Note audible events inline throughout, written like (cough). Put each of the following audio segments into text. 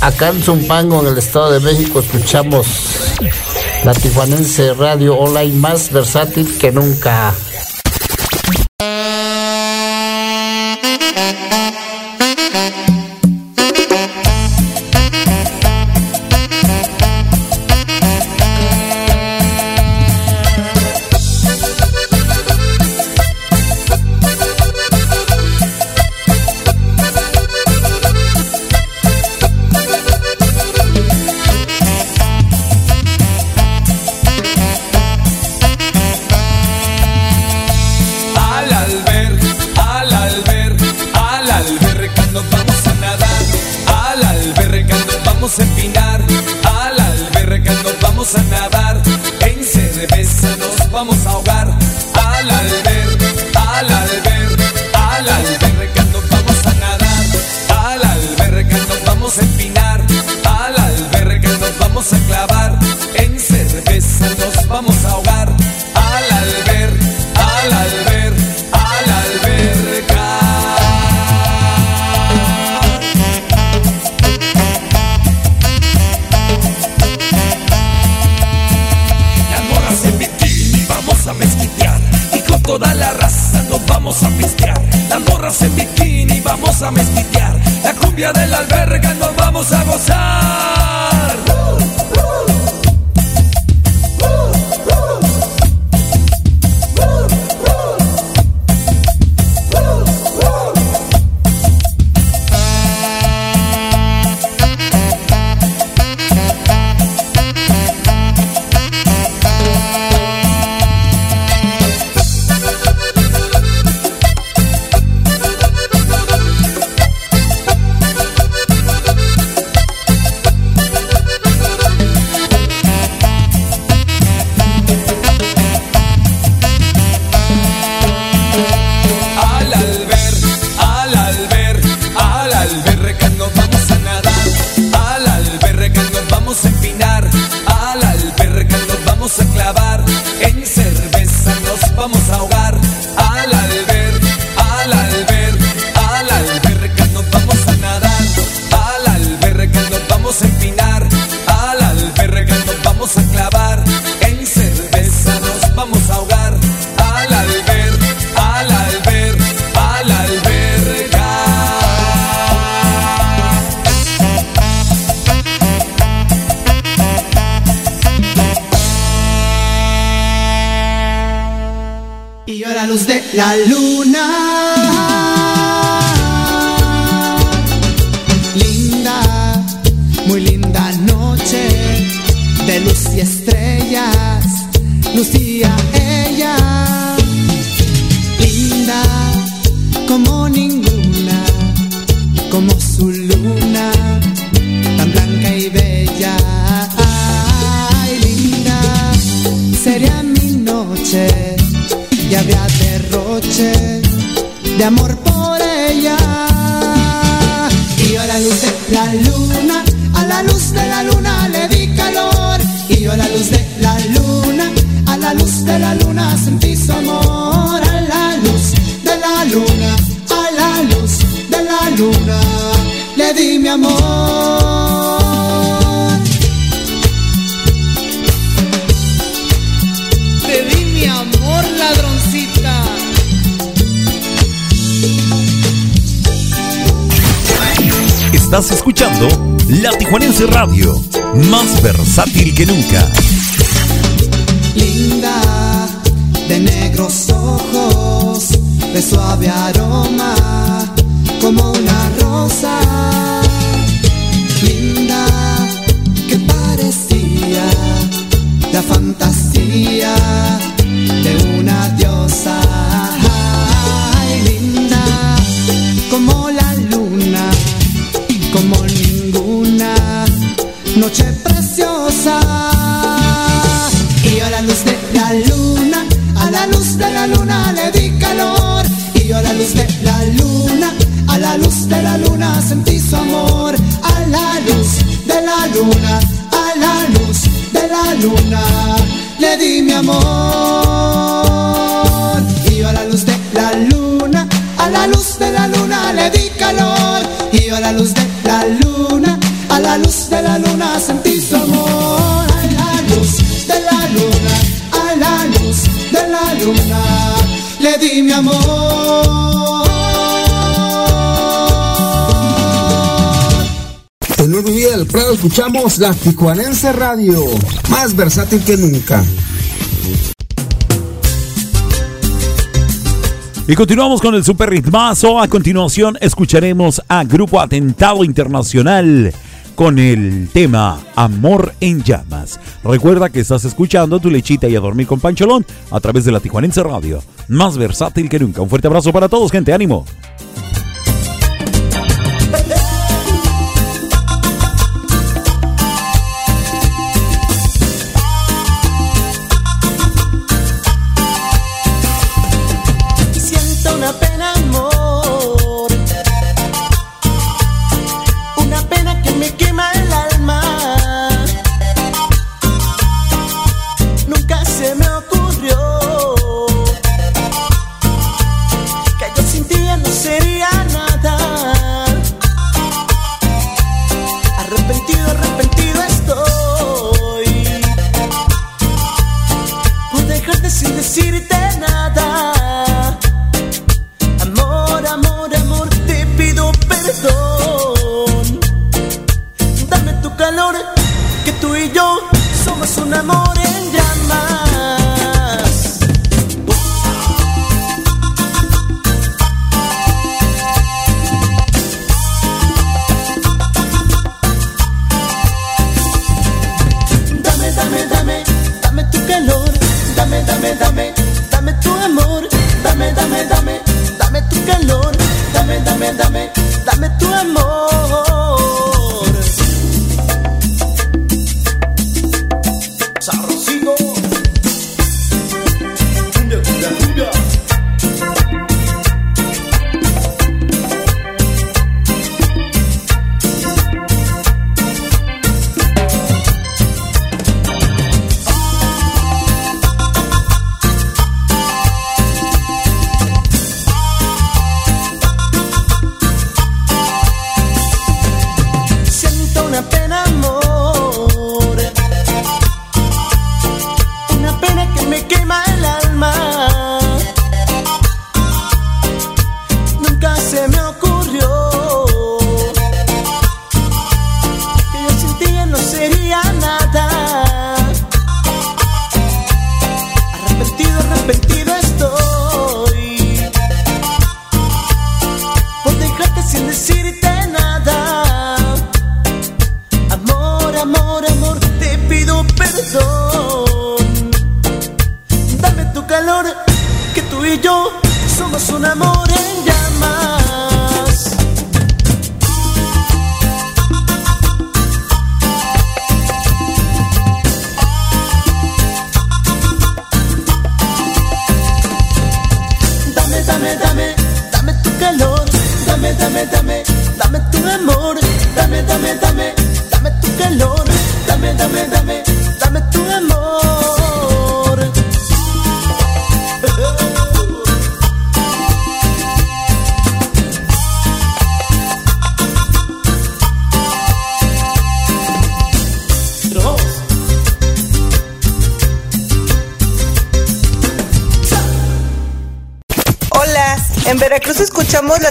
Acá en Zumpango, en el Estado de México, escuchamos la Tijuanense Radio Online más versátil que nunca. Estás escuchando La Tijuanense Radio, más versátil que nunca. Linda, de negros ojos, de suave aroma, como una rosa le di mi amor. Y yo a la luz de la luna, a la luz de la luna le di calor. Y a la luz de la luna, a la luz de la luna sentí su amor. A la luz de la luna, a la luz de la luna le di mi amor. Escuchamos la Tijuanense Radio, más versátil que nunca. Y continuamos con el super ritmazo. A continuación escucharemos a Grupo Atentado Internacional con el tema Amor en Llamas. Recuerda que estás escuchando tu lechita y a dormir con Pancholón a través de la Tijuanense Radio. Más versátil que nunca. Un fuerte abrazo para todos, gente. Ánimo.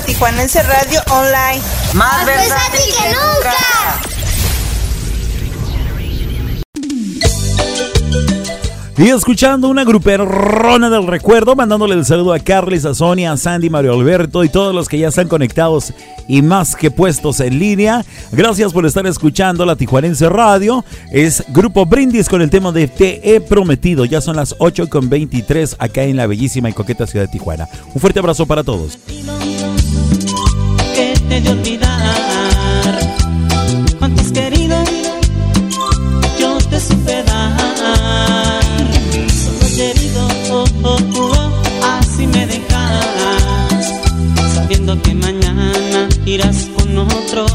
Tijuanense Radio Online. Más, versátil que nunca. Y escuchando una gruperrona del recuerdo, mandándole el saludo a Carles, a Sonia, a Sandy, Mario Alberto y todos los que ya están conectados y más que puestos en línea. Gracias por estar escuchando la Tijuanense Radio. Es Grupo Brindis con el tema de Te he prometido. Ya son las 8 con 23 acá en la bellísima y coqueta ciudad de Tijuana. Un fuerte abrazo para todos de olvidar. Cuánto has querido, yo te supe dar. Solo herido, oh, oh, oh, así me dejas. Sabiendo que mañana irás con otro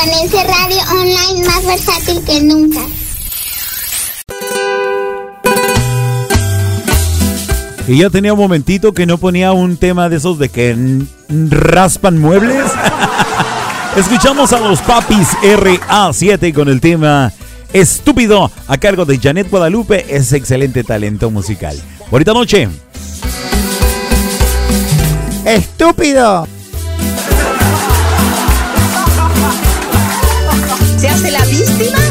Tijuanense Radio Online más versátil que nunca. Y ya tenía un momentito que no ponía un tema de esos de que raspan muebles. (laughs) Escuchamos a los papis RA7 con el tema Estúpido a cargo de Janet Guadalupe, es excelente talento musical. Bonita noche. Estúpido. ¿Se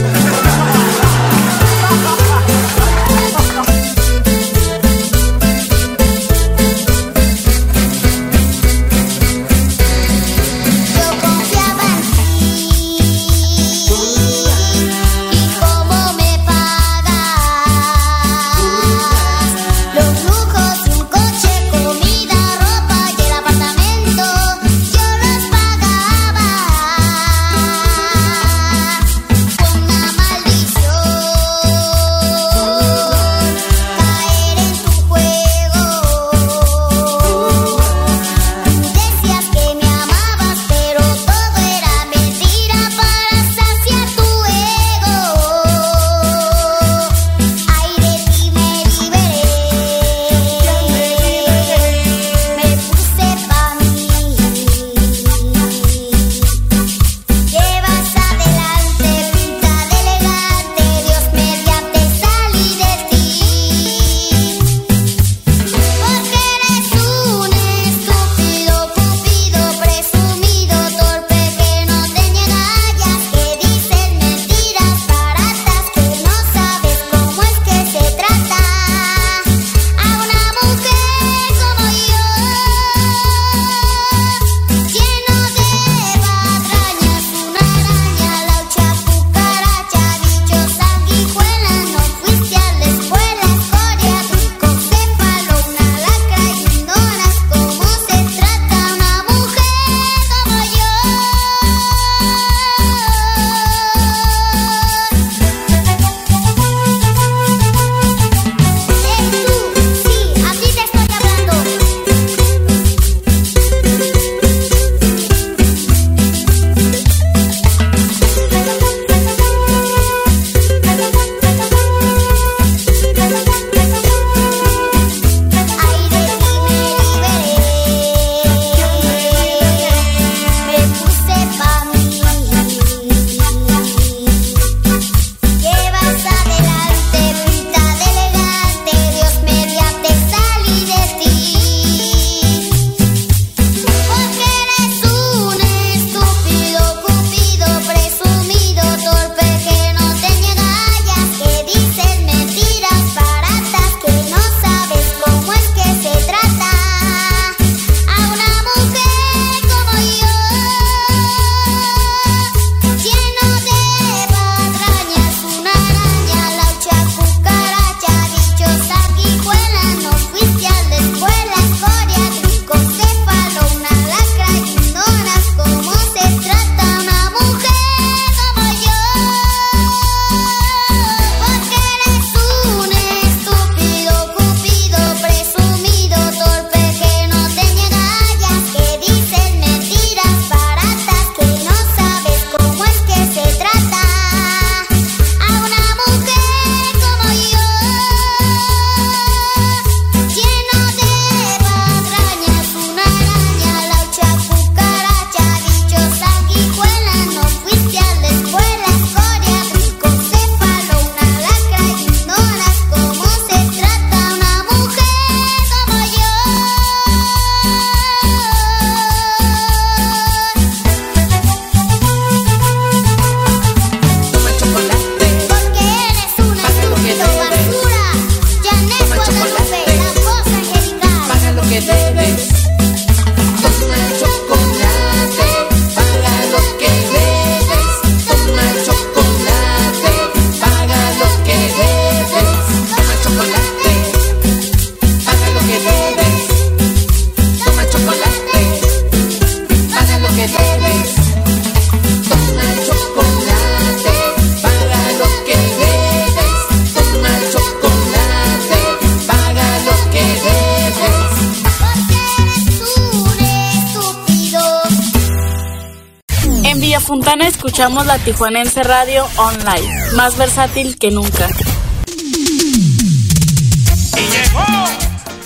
escuchamos la Tijuanense Radio Online, más versátil que nunca.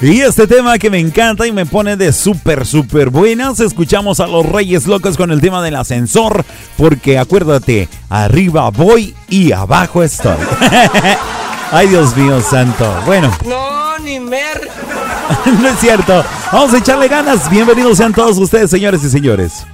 Y este tema que me encanta y me pone de súper, súper buenas. Escuchamos a los Reyes Locos con el tema del ascensor. Porque acuérdate, arriba voy y abajo estoy. (laughs) Ay, Dios mío, santo. Bueno. No, ni mer. (laughs) no es cierto. Vamos a echarle ganas. Bienvenidos sean todos ustedes, señores y señores.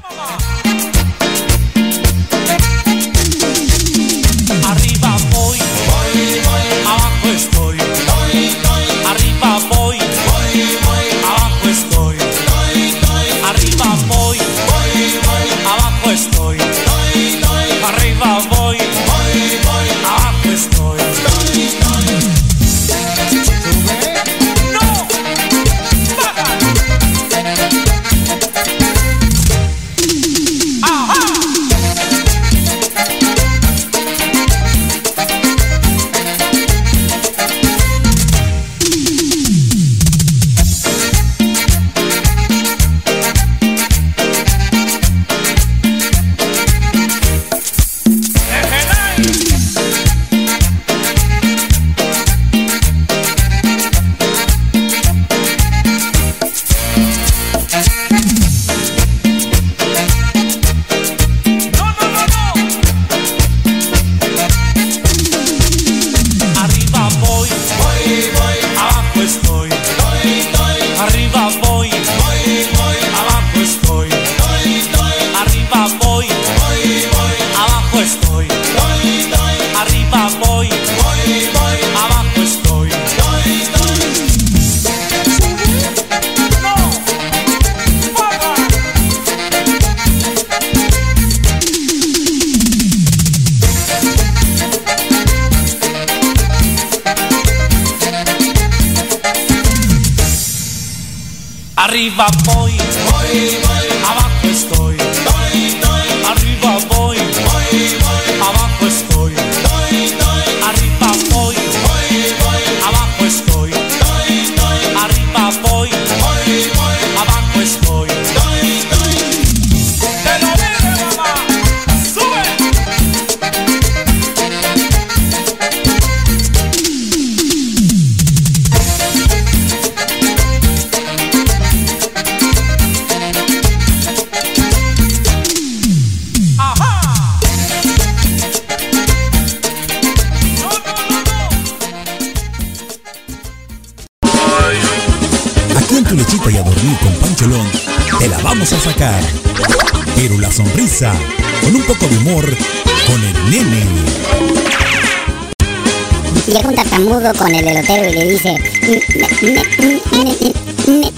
Con el elotero y le dice,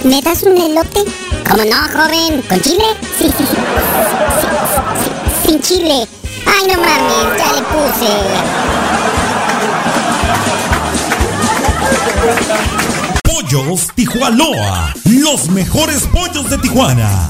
¿me, das un elote? ¿Cómo no, joven? ¿Con chile? Sí, sí, sí, sin chile. Ay, no mames, ya le puse. Pollos Tijuanoa, los mejores pollos de Tijuana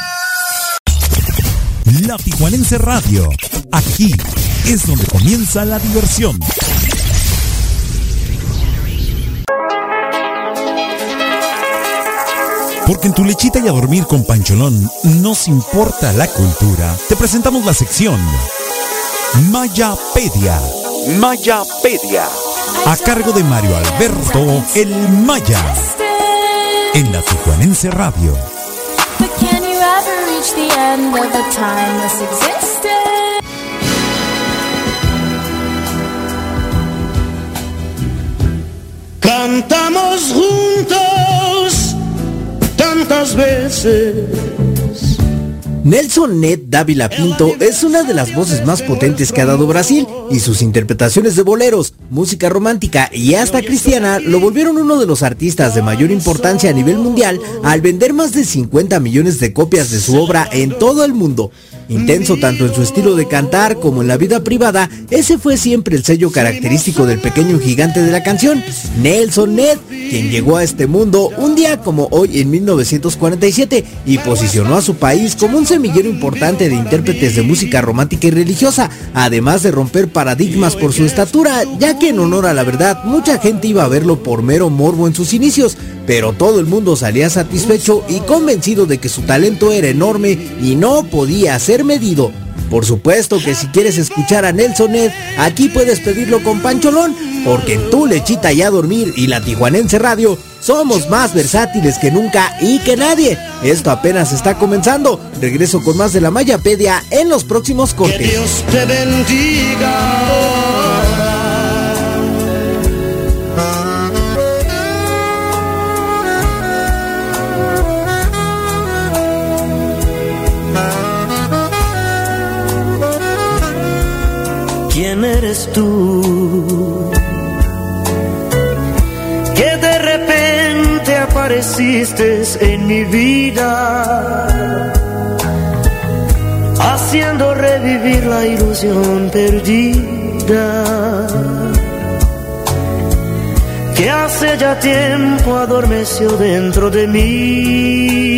La Tijuanense Radio, aquí es donde comienza la diversión. Porque en tu lechita y a dormir con Pancholón nos importa la cultura. Te presentamos la sección Mayapedia. Mayapedia a cargo de Mario Alberto El Maya en la Tijuanense Radio. reach the end of the timeless existence. Cantamos juntos tantas veces Nelson Ned Dávila Pinto es una de las voces más potentes que ha dado Brasil y sus interpretaciones de boleros, música romántica y hasta cristiana lo volvieron uno de los artistas de mayor importancia a nivel mundial al vender más de 50 millones de copias de su obra en todo el mundo. Intenso tanto en su estilo de cantar como en la vida privada, ese fue siempre el sello característico del pequeño gigante de la canción, Nelson Ned, quien llegó a este mundo un día como hoy en 1947 y posicionó a su país como un semillero importante de intérpretes de música romántica y religiosa, además de romper paradigmas por su estatura, ya que en honor a la verdad mucha gente iba a verlo por mero morbo en sus inicios, pero todo el mundo salía satisfecho y convencido de que su talento era enorme y no podía ser medido. Por supuesto que si quieres escuchar a Nelson Ed, aquí puedes pedirlo con Pancholón, porque en tu lechita y a dormir y la Tijuanense Radio somos más versátiles que nunca y que nadie. Esto apenas está comenzando. Regreso con más de la Mayapedia en los próximos cortes. Dios te bendiga. ¿Quién eres tú? Que de repente apareciste en mi vida, haciendo revivir la ilusión perdida. Que hace ya tiempo adormeció dentro de mí.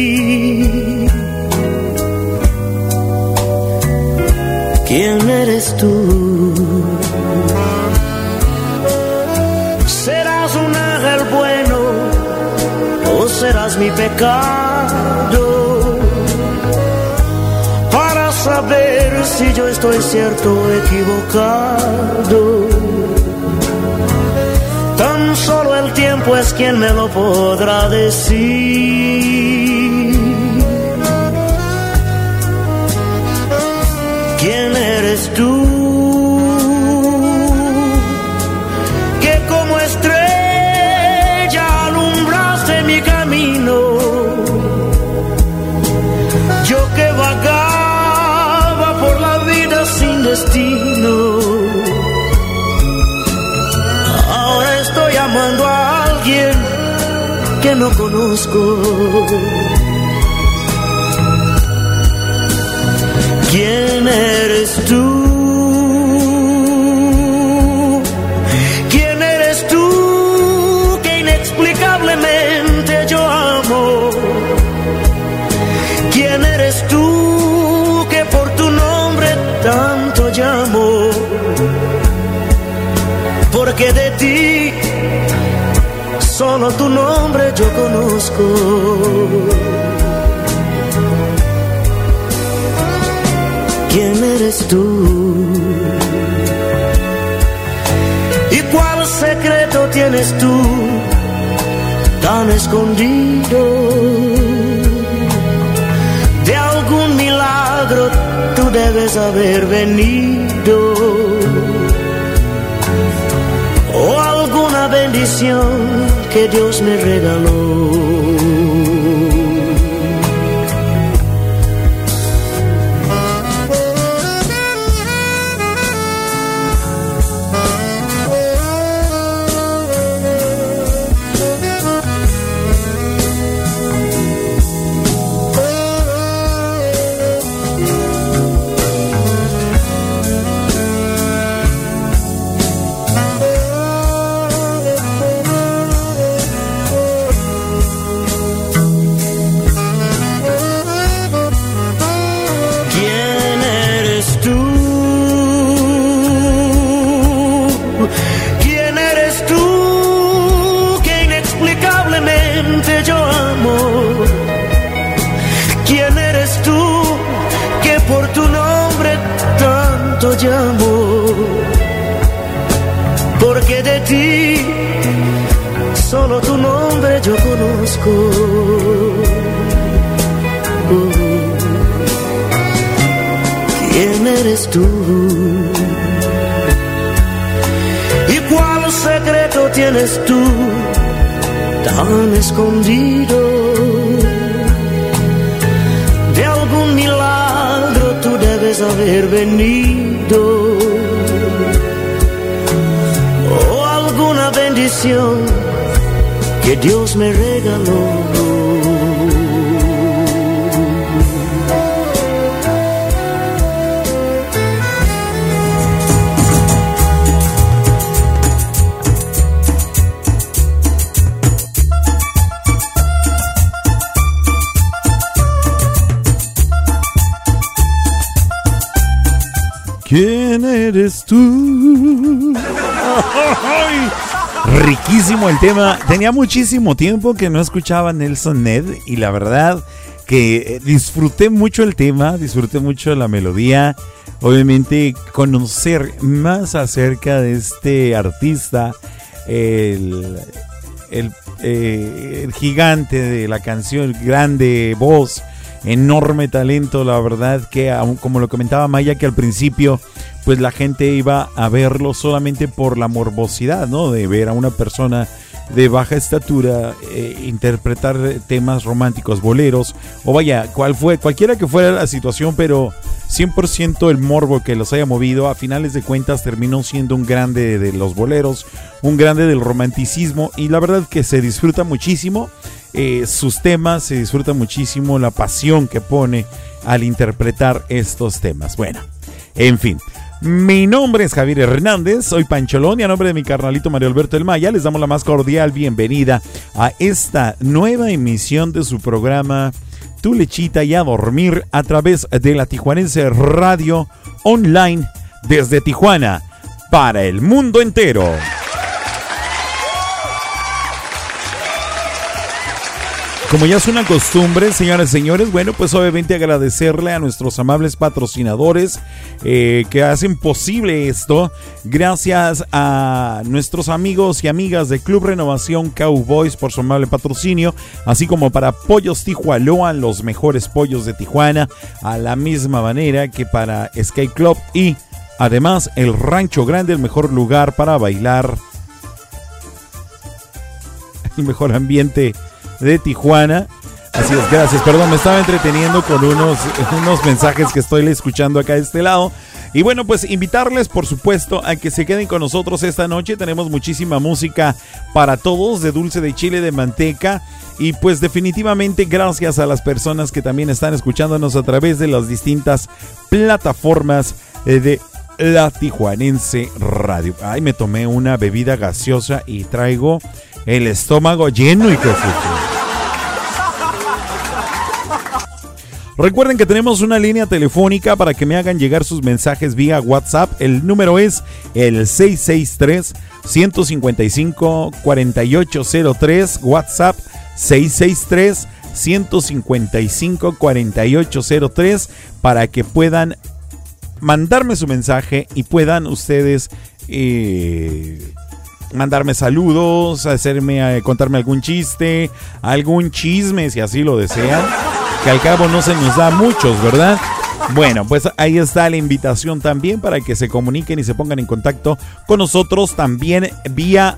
¿Quién eres tú? Serás mi pecado? Para saber si yo estoy cierto o equivocado. Tan solo el tiempo es quien me lo podrá decir. Que no conozco. ¿Quién eres tú? Solo tu nombre yo conozco. ¿Quién eres tú? ¿Y cuál secreto tienes tú tan escondido? De algún milagro tú debes haber venido. Que Dios me regaló. Tú? ¿Y cuál secreto tienes tú tan escondido? De algún milagro haber venido. O alguna bendición que Dios me regaló. ¿Quién eres tú? Riquísimo el tema. Tenía muchísimo tiempo que no escuchaba Nelson Ned y la verdad que eh, disfruté mucho el tema, disfruté mucho la melodía. Obviamente conocer más acerca de este artista, el, el, eh, el gigante de la canción, grande voz enorme talento, la verdad que como lo comentaba Maya que al principio pues la gente iba a verlo solamente por la morbosidad, ¿no? De ver a una persona de baja estatura eh, interpretar temas románticos, boleros, o vaya, cual fue, cualquiera que fuera la situación, pero 100% el morbo que los haya movido, a finales de cuentas terminó siendo un grande de los boleros, un grande del romanticismo, y la verdad que se disfruta muchísimo eh, sus temas, se disfruta muchísimo la pasión que pone al interpretar estos temas. Bueno, en fin. Mi nombre es Javier Hernández, soy Pancholón y a nombre de mi carnalito Mario Alberto El Maya les damos la más cordial bienvenida a esta nueva emisión de su programa Tu Lechita y a Dormir a través de la Tijuanense Radio Online desde Tijuana para el mundo entero. Como ya es una costumbre, señoras y señores, bueno, pues obviamente agradecerle a nuestros amables patrocinadores eh, que hacen posible esto. Gracias a nuestros amigos y amigas de Club Renovación Cowboys por su amable patrocinio, así como para Pollos Tijualoa, los mejores pollos de Tijuana, a la misma manera que para Skate Club y además el Rancho Grande, el mejor lugar para bailar, (laughs) el mejor ambiente de Tijuana. Así es, gracias. Perdón, me estaba entreteniendo con unos, (laughs) unos mensajes que estoy escuchando acá de este lado. Y bueno, pues invitarles, por supuesto, a que se queden con nosotros esta noche. Tenemos muchísima música para todos, de dulce de chile, de manteca. Y pues definitivamente gracias a las personas que también están escuchándonos a través de las distintas plataformas eh, de la Tijuanense Radio. Ay, me tomé una bebida gaseosa y traigo el estómago lleno y que Recuerden que tenemos una línea telefónica para que me hagan llegar sus mensajes vía WhatsApp. El número es el 663 155 4803 WhatsApp 663 155 4803 para que puedan mandarme su mensaje y puedan ustedes eh, mandarme saludos, hacerme, eh, contarme algún chiste, algún chisme si así lo desean, que al cabo no se nos da muchos, ¿verdad? Bueno, pues ahí está la invitación también para que se comuniquen y se pongan en contacto con nosotros también vía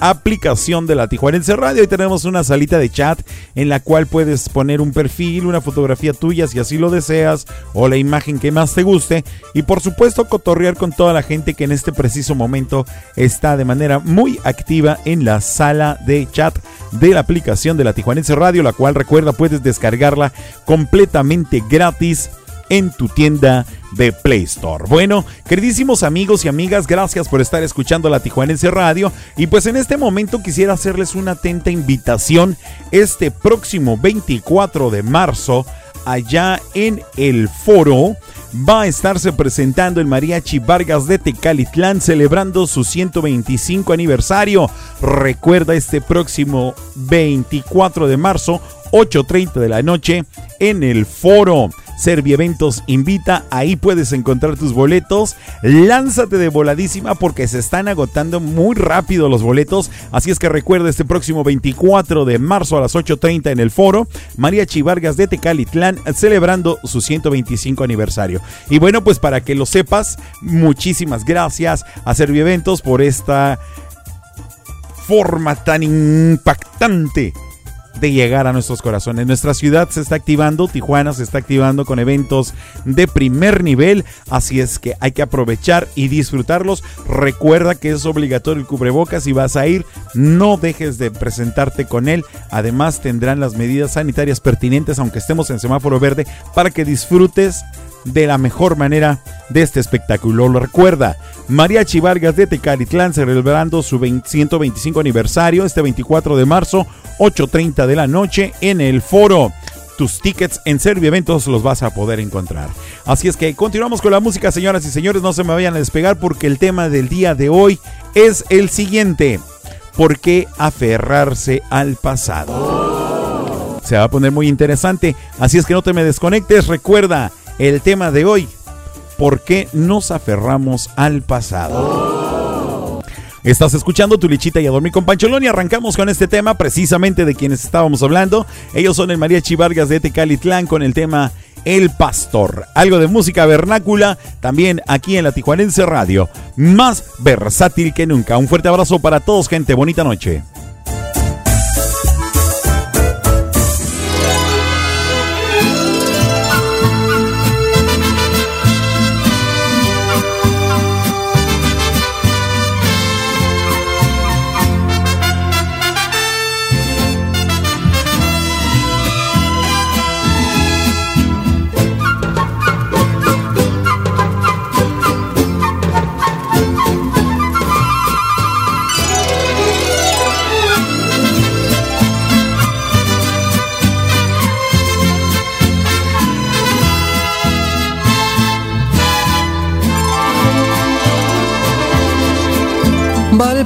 aplicación de la Tijuanense Radio. Y tenemos una salita de chat en la cual puedes poner un perfil, una fotografía tuya si así lo deseas o la imagen que más te guste. Y por supuesto cotorrear con toda la gente que en este preciso momento está de manera muy activa en la sala de chat de la aplicación de la Tijuanense Radio, la cual recuerda puedes descargarla completamente gratis en tu tienda de Play Store. Bueno, queridísimos amigos y amigas, gracias por estar escuchando la Tijuanense Radio. Y pues en este momento quisiera hacerles una atenta invitación este próximo 24 de marzo allá en el foro va a estarse presentando el Mariachi Vargas de Tecalitlán celebrando su 125 aniversario. Recuerda este próximo 24 de marzo, 8.30 de la noche, en el foro. Servieventos invita, ahí puedes encontrar tus boletos. Lánzate de voladísima porque se están agotando muy rápido los boletos. Así es que recuerda este próximo 24 de marzo a las 8.30 en el foro, María Chivargas de Tecalitlán celebrando su 125 aniversario. Y bueno, pues para que lo sepas, muchísimas gracias a Servieventos por esta forma tan impactante de llegar a nuestros corazones. Nuestra ciudad se está activando, Tijuana se está activando con eventos de primer nivel, así es que hay que aprovechar y disfrutarlos. Recuerda que es obligatorio el cubrebocas y vas a ir, no dejes de presentarte con él. Además tendrán las medidas sanitarias pertinentes aunque estemos en semáforo verde para que disfrutes de la mejor manera de este espectáculo. Lo recuerda, Mariachi Vargas de Tecalitlán celebrando su 125 aniversario este 24 de marzo, 8.30 de la noche en el foro. Tus tickets en Servio Eventos los vas a poder encontrar. Así es que continuamos con la música, señoras y señores. No se me vayan a despegar porque el tema del día de hoy es el siguiente. ¿Por qué aferrarse al pasado? Se va a poner muy interesante. Así es que no te me desconectes. Recuerda, el tema de hoy, ¿por qué nos aferramos al pasado? Estás escuchando tu lichita y a dormir con Pancholón y arrancamos con este tema precisamente de quienes estábamos hablando. Ellos son el Mariachi Vargas de Tecalitlán con el tema El Pastor. Algo de música vernácula también aquí en la Tijuanense Radio. Más versátil que nunca. Un fuerte abrazo para todos, gente. Bonita noche.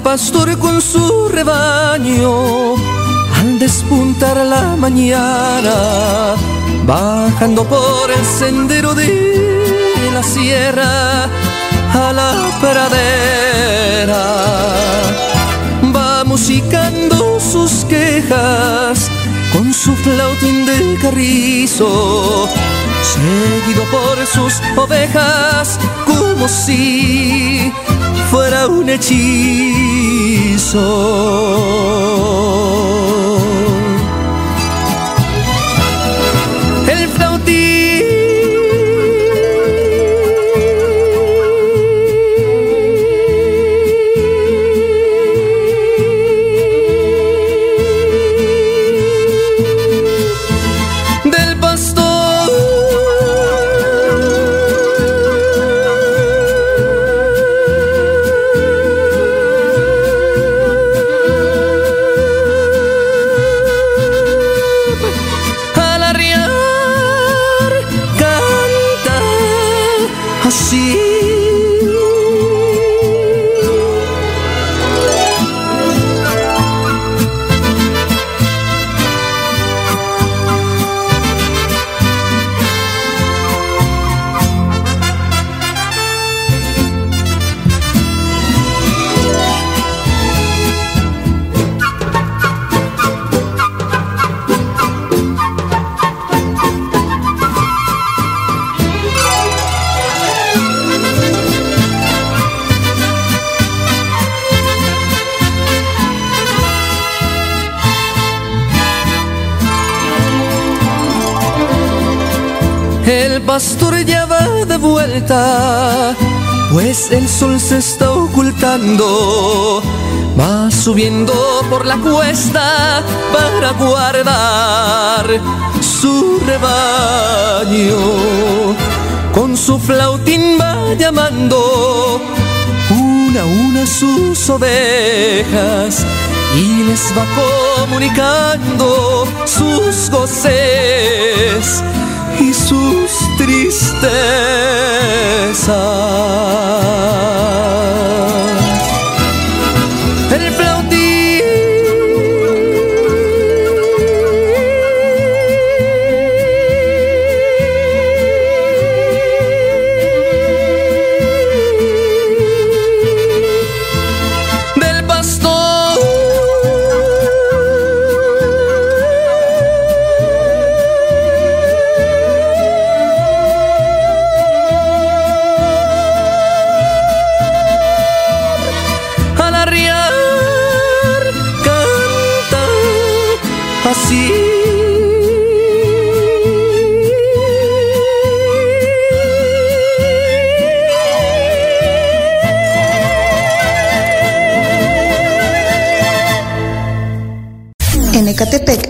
Pastor con su rebaño al despuntar la mañana, bajando por el sendero de la sierra a la pradera. Va musicando sus quejas su flautín de carrizo, seguido por sus ovejas como si fuera un hechizo. Ya va de vuelta, pues el sol se está ocultando. Va subiendo por la cuesta para guardar su rebaño. Con su flautín va llamando una a una sus ovejas y les va comunicando sus goces y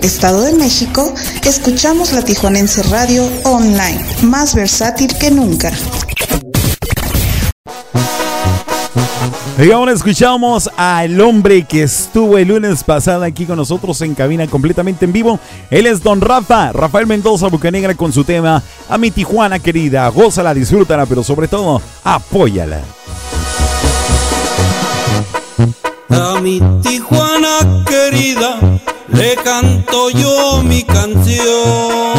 Estado de México, escuchamos la Tijuanense Radio Online, más versátil que nunca. Y ahora escuchamos al hombre que estuvo el lunes pasado aquí con nosotros en cabina completamente en vivo. Él es Don Rafa, Rafael Mendoza Bucanegra con su tema A mi Tijuana querida. Gózala, disfrútala, pero sobre todo, apóyala. A mi Tijuana querida le canto yo mi canción.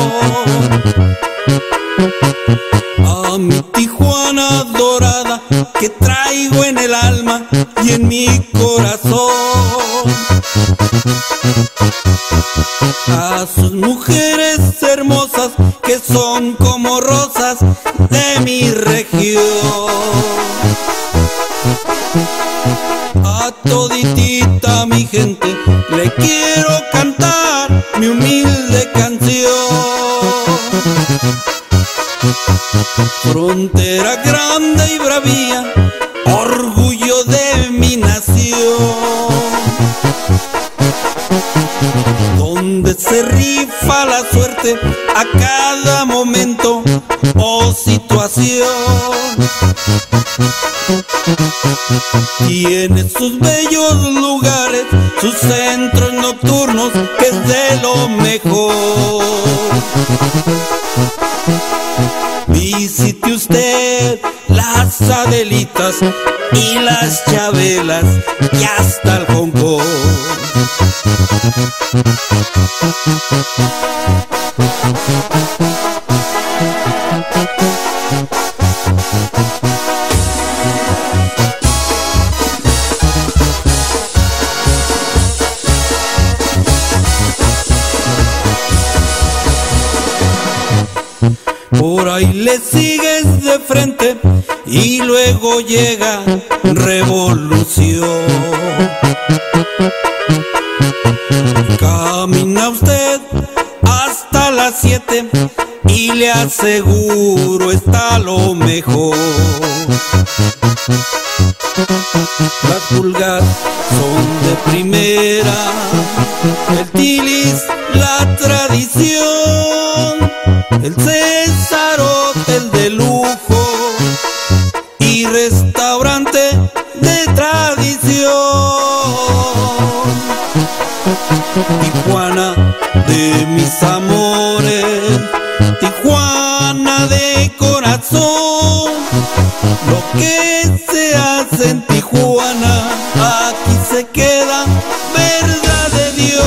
A mi Tijuana dorada que traigo en el alma y en mi corazón. A sus mujeres hermosas que son como rosas de mi región. Toditita mi gente le quiero cantar mi humilde canción. Frontera grande y bravía, orgullo de mi nación. Donde se rifa la suerte a cada momento o situación. Tiene sus bellos lugares, sus centros nocturnos, que es de lo mejor. Visite usted las Adelitas y las Chabelas y hasta el Hong Kong. Por ahí le sigues de frente y luego llega revolución. Camina usted hasta las 7 y le aseguro está lo mejor. Las pulgas son de primera, el tilis la tradición, el César de mis amores, Tijuana de corazón, lo que se hace en Tijuana, aquí se queda, verdad de Dios.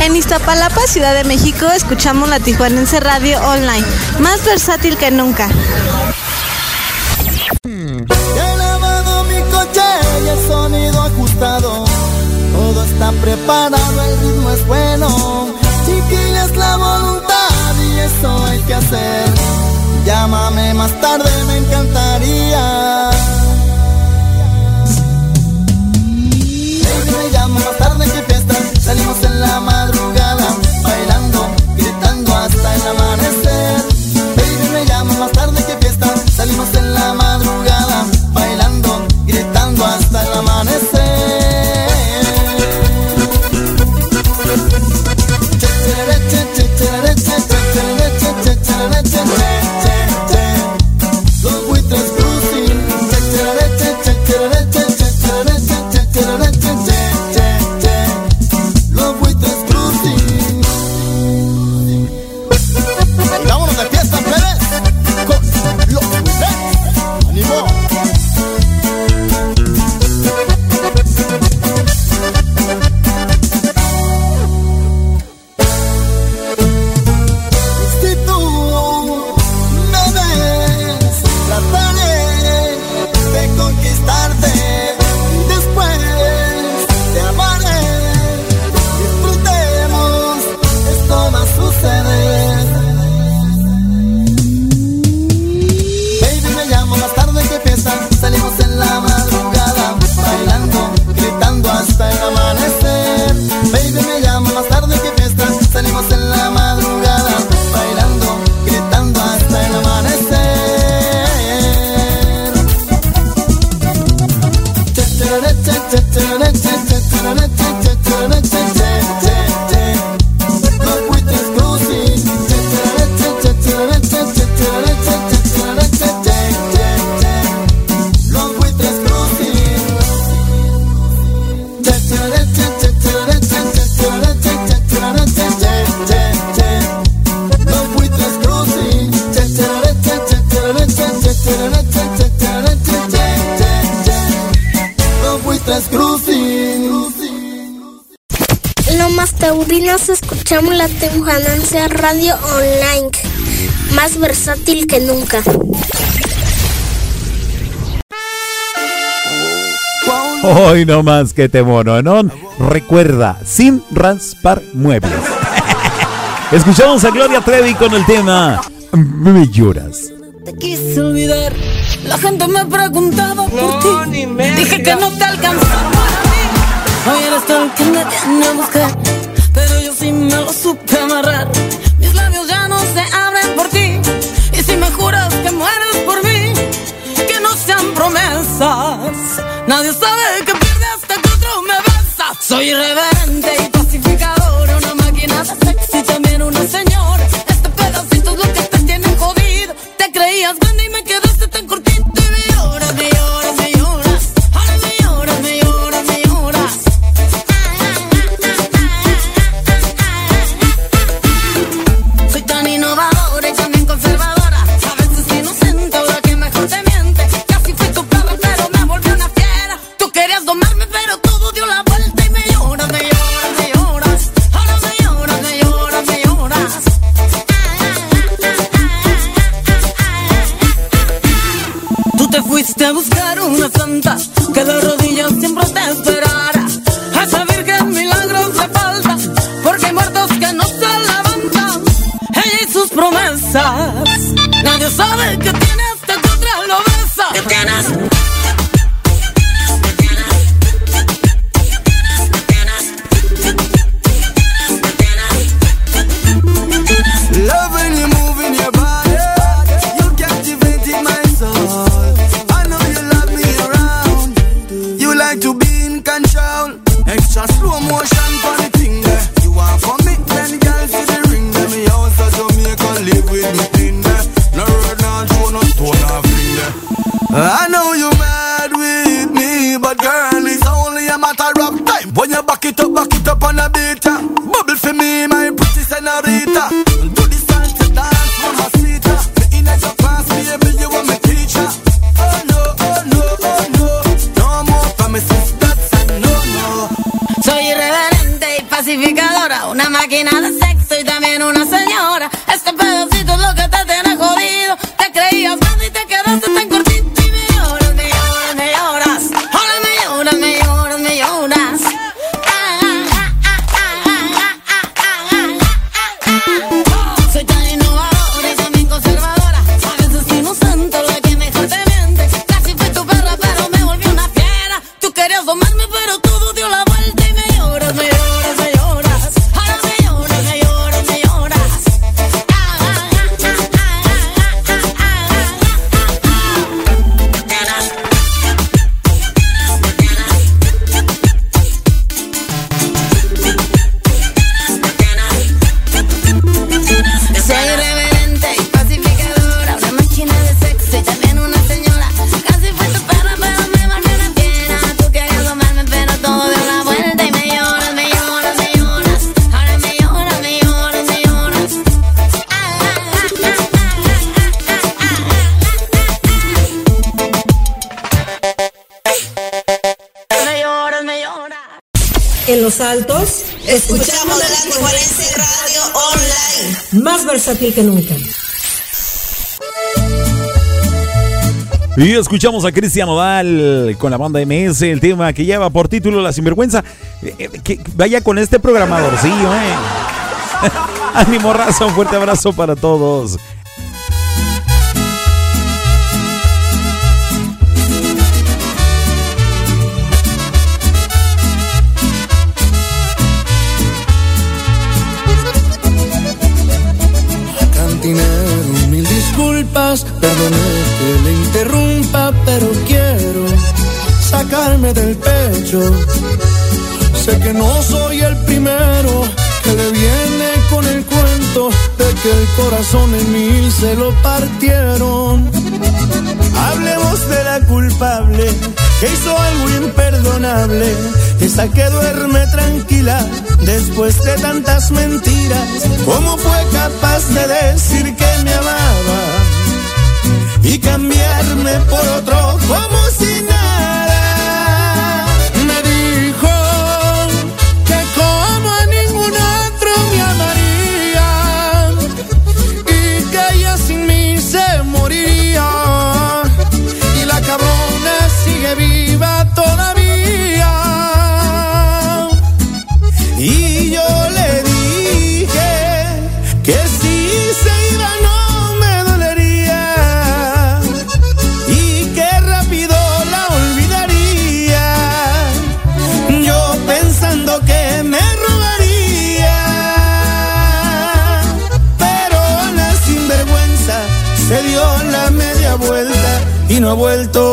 En Iztapalapa, Ciudad de México, escuchamos la Tijuanense Radio Online, más versátil que nunca. Preparado, el ritmo es bueno. Chiquilla es la voluntad y eso hay que hacer. Llámame más tarde, me encantaría. fórmula Tebujanense Radio Online, más versátil que nunca. Hoy no más que te mononón. Recuerda, sin raspar muebles. (laughs) Escuchamos a Gloria Trevi con el tema Me lloras. Te quise olvidar. La gente me preguntaba por ti. Dije que no te alcanzaba. Hoy eres todo el que me viene a buscar pero yo sí me lo supe amarrar. Mis labios ya no se abren por ti, y si me juras que mueres por mí, que no sean promesas. Nadie sabe que pierde hasta que otro me besa. Soy irreverente y Y escuchamos a Cristian Odal con la banda MS, el tema que lleva por título La Sinvergüenza. Eh, eh, que vaya con este programadorcillo, ¿eh? (laughs) Ánimo, raza, un fuerte abrazo para todos. quizás perdone que le interrumpa, pero quiero sacarme del pecho. Sé que no soy el primero que le viene con el cuento de que el corazón en mí se lo partieron. Hablemos de la culpable que hizo algo imperdonable, esa que duerme tranquila después de tantas mentiras. ¿Cómo fue capaz de decir que me amaba? Y cambiarme por otro como si nada? Vuelto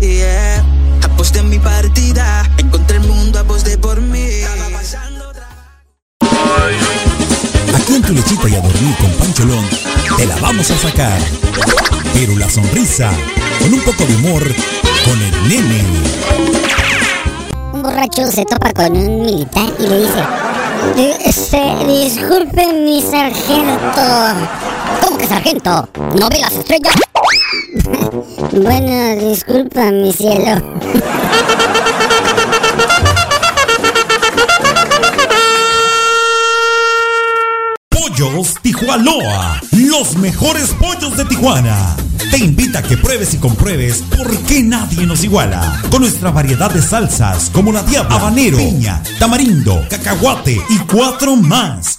yeah. Aposté en mi partida, encontré el mundo, aposté por mí. Aquí en tu lechita y a dormir con Pancholón, te la vamos a sacar. Pero la sonrisa, con un poco de humor, con el nene. Un borracho se topa con un militar y le dice, "Di- este, disculpe mi sargento. ¿Cómo que sargento? ¿No ve las estrellas? Bueno, disculpa mi cielo. Pollos Tijuanoa, los mejores pollos de Tijuana. Te invita a que pruebes y compruebes por qué nadie nos iguala. Con nuestra variedad de salsas como la diabla, habanero, piña, tamarindo, cacahuate y cuatro más.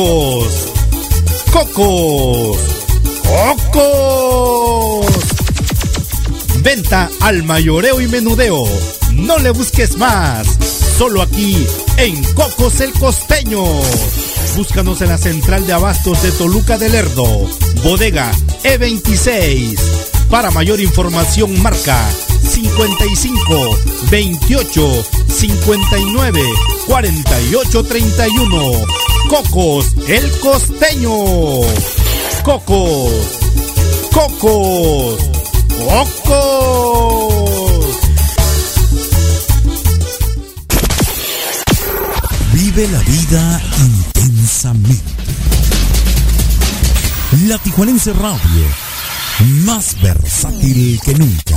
Cocos. Cocos. Cocos. Venta al mayoreo y menudeo. No le busques más. Solo aquí en Cocos el Costeño. Búscanos en la central de abastos de Toluca del Lerdo. Bodega E26. Para mayor información marca 55 28 59 48 31. Cocos el costeño. Cocos. Cocos. Cocos. Vive la vida intensamente. La Tijuanense Radio, más versátil que nunca.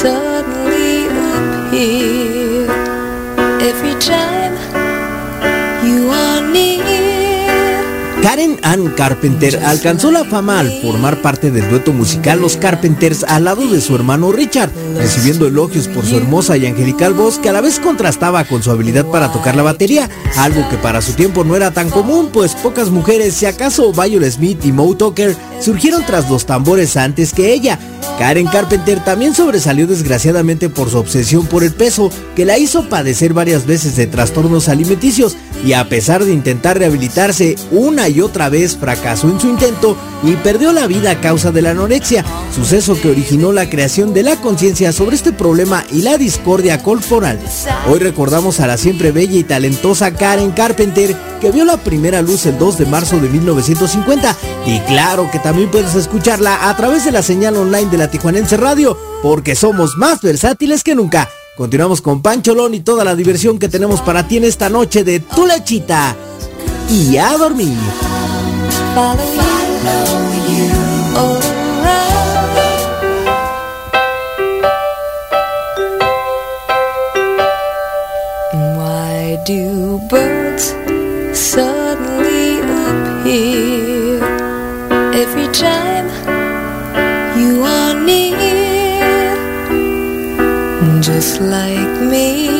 suddenly appear. Karen Ann Carpenter alcanzó la fama al formar parte del dueto musical Los Carpenters al lado de su hermano Richard, recibiendo elogios por su hermosa y angelical voz que a la vez contrastaba con su habilidad para tocar la batería, algo que para su tiempo no era tan común, pues pocas mujeres, si acaso Violet Smith y Moe Tucker, surgieron tras los tambores antes que ella. Karen Carpenter también sobresalió desgraciadamente por su obsesión por el peso, que la hizo padecer varias veces de trastornos alimenticios, y a pesar de intentar rehabilitarse una y otra vez fracasó en su intento y perdió la vida a causa de la anorexia, suceso que originó la creación de la conciencia sobre este problema y la discordia corporal. Hoy recordamos a la siempre bella y talentosa Karen Carpenter que vio la primera luz el 2 de marzo de 1950 y claro que también puedes escucharla a través de la señal online de la Tijuanense Radio porque somos más versátiles que nunca. Continuamos con Pancholón y toda la diversión que tenemos para ti en esta noche de Tu Lechita y a dormir. Why do birds suddenly appear every time you are near? Just like me,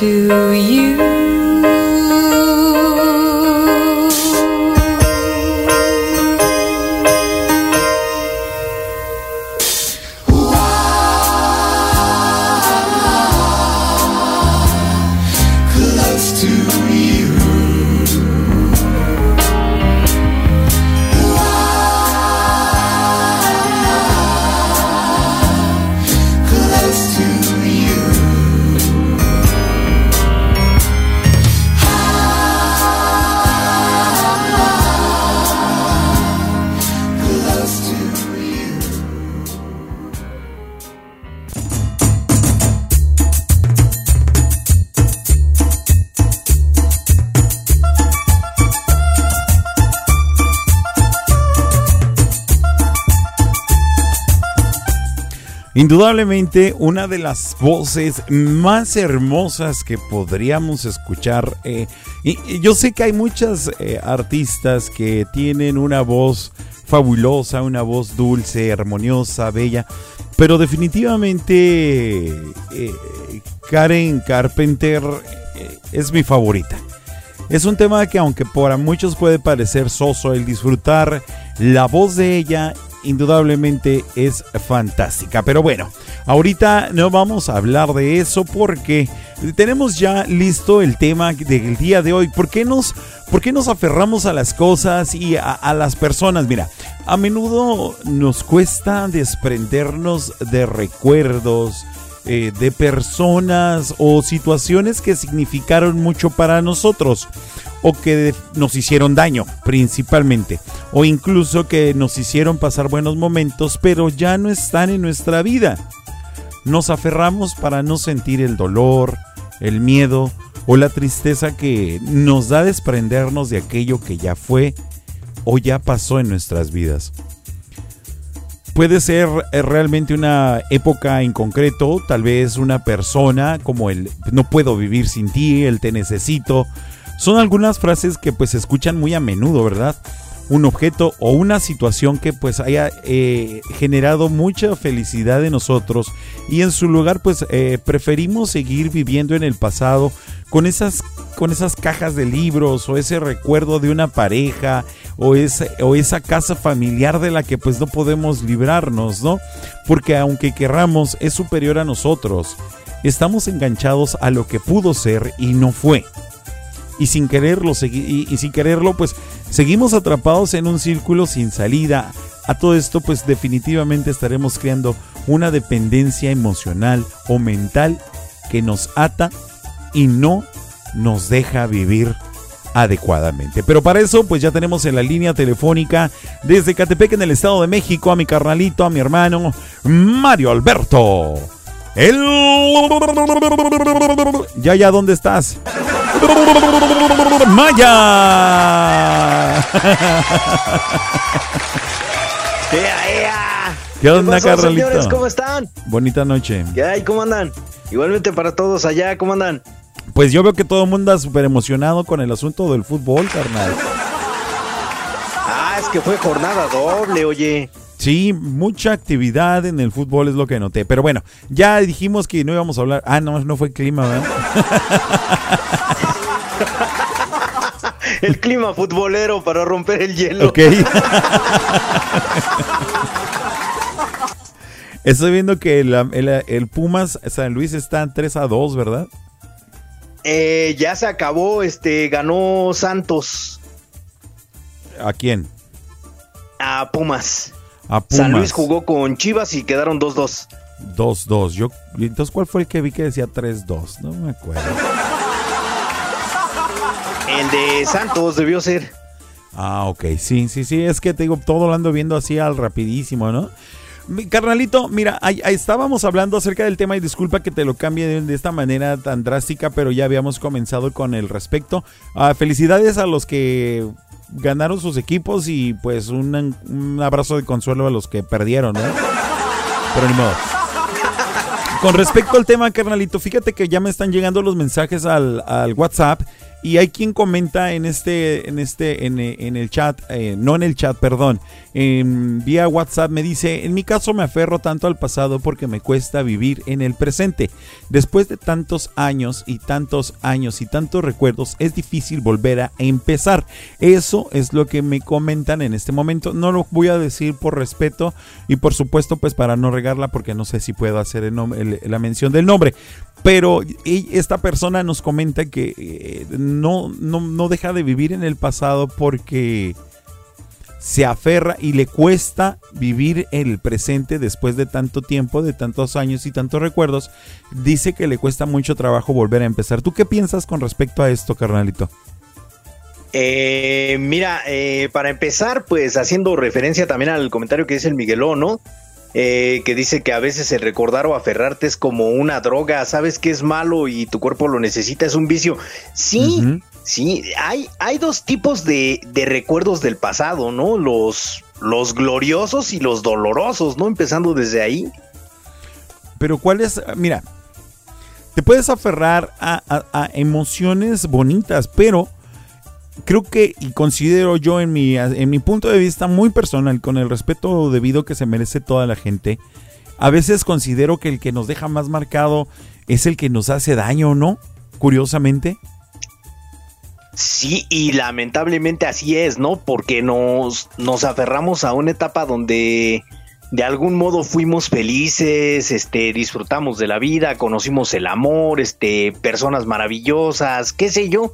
to you. Indudablemente una de las voces más hermosas que podríamos escuchar. eh, y, yo sé que hay muchas eh, artistas que tienen una voz fabulosa, una voz dulce, armoniosa, bella, pero definitivamente eh, Karen Carpenter es mi favorita. Es un tema que aunque para muchos puede parecer soso el disfrutar, la voz de ella indudablemente es fantástica. Pero bueno, ahorita no vamos a hablar de eso porque tenemos ya listo el tema del día de hoy. ¿Por qué nos, por qué nos aferramos a las cosas y a, las personas? Mira, a menudo nos cuesta desprendernos de recuerdos, eh, de personas o situaciones que significaron mucho para nosotros o que nos hicieron daño principalmente o incluso que nos hicieron pasar buenos momentos pero ya no están en nuestra vida. Nos aferramos para no sentir el dolor, el miedo o la tristeza que nos da desprendernos de aquello que ya fue o ya pasó en nuestras vidas. Puede ser eh, realmente una época en concreto, tal vez una persona como el no puedo vivir sin ti, el te necesito. Son algunas frases que pues se escuchan muy a menudo, ¿verdad? Un objeto o una situación que pues haya eh, generado mucha felicidad en nosotros y en su lugar pues eh, preferimos seguir viviendo en el pasado con esas con esas cajas de libros o ese recuerdo de una pareja o, ese, o esa casa familiar de la que pues no podemos librarnos, ¿no? Porque aunque querramos es superior a nosotros. Estamos enganchados a lo que pudo ser y no fue. Y sin quererlo, y, y sin quererlo, pues seguimos atrapados en un círculo sin salida. A todo esto, pues definitivamente estaremos creando una dependencia emocional o mental que nos ata y no nos deja vivir adecuadamente. Pero para eso, pues ya tenemos en la línea telefónica desde Catepec en el Estado de México a mi carnalito, a mi hermano Mario Alberto. El... Ya, ya, ¿dónde estás? Maya. ¡Ea, ea! ¿Qué onda, pasó, señores? ¿Cómo están? Bonita noche. ¿Qué hay? ¿Cómo andan? Igualmente para todos allá, ¿cómo andan? Pues yo veo que todo el mundo anda súper emocionado con el asunto del fútbol, carnal. Ah, es que fue jornada doble, oye. Sí, mucha actividad en el fútbol es lo que noté. Pero bueno, ya dijimos que no íbamos a hablar. Ah, no, no fue clima, ¿verdad? (laughs) El clima futbolero para romper el hielo. Ok. (laughs) Estoy viendo que el, el- el Pumas San Luis está en 3 a 2, ¿verdad? Eh, ya se acabó, este, ganó Santos ¿A quién? a Pumas. A Pumas. San Luis jugó con Chivas y quedaron 2-2. 2-2. Yo, entonces, ¿cuál fue el que vi que decía 3-2? No me acuerdo. El de Santos debió ser. Ah, ok. Sí, sí, sí. Es que te digo, todo lo ando viendo así al rapidísimo, ¿no? Mi carnalito, mira, ahí, ahí estábamos hablando acerca del tema y disculpa que te lo cambie de, de esta manera tan drástica, pero ya habíamos comenzado con el respecto. Ah, felicidades a los que ganaron sus equipos y pues un, un abrazo de consuelo a los que perdieron, ¿no? Pero ni modo. Con respecto al tema, carnalito, fíjate que ya me están llegando los mensajes al, al WhatsApp Y hay quien comenta en este, en este, en, eh, el chat, eh, no en el chat, perdón, en, vía WhatsApp me dice, en mi caso me aferro tanto al pasado porque me cuesta vivir en el presente. Después de tantos años y tantos años y tantos recuerdos, es difícil volver a empezar. Eso es lo que me comentan en este momento. No lo voy a decir por respeto y por supuesto pues para no regarla porque no sé si puedo hacer la mención del nombre. Pero esta persona nos comenta que eh, no, no, no deja de vivir en el pasado porque se aferra y le cuesta vivir el presente después de tanto tiempo, de tantos años y tantos recuerdos. Dice que le cuesta mucho trabajo volver a empezar. ¿Tú qué piensas con respecto a esto, carnalito? Eh, mira, eh, para empezar, pues haciendo referencia también al comentario que dice el Miguelón, ¿no? Eh, que dice que a veces el recordar o aferrarte es como una droga, sabes que es malo y tu cuerpo lo necesita, es un vicio. Sí, sí, hay, hay dos tipos de, de recuerdos del pasado, ¿no? Los, los gloriosos y los dolorosos, ¿no? Empezando desde ahí. Pero cuál es, mira, te puedes aferrar a, a- a emociones bonitas, pero creo que y considero yo en mi, en mi punto de vista muy personal, con el respeto debido que se merece toda la gente, a veces considero que el que nos deja más marcado es el que nos hace daño, ¿no? Curiosamente. Sí, y lamentablemente así es, ¿no? Porque nos, nos aferramos a una etapa donde de algún modo fuimos felices, este, disfrutamos de la vida, conocimos el amor, este, personas maravillosas, qué sé yo.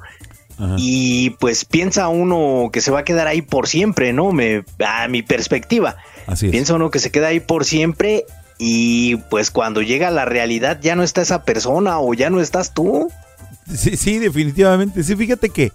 Y pues piensa uno que se va a quedar ahí por siempre, ¿no? Me, a mi perspectiva. Así es. Piensa uno que se queda ahí por siempre y pues cuando llega la realidad ya no está esa persona o ya no estás tú. Sí, sí, definitivamente. Sí, fíjate que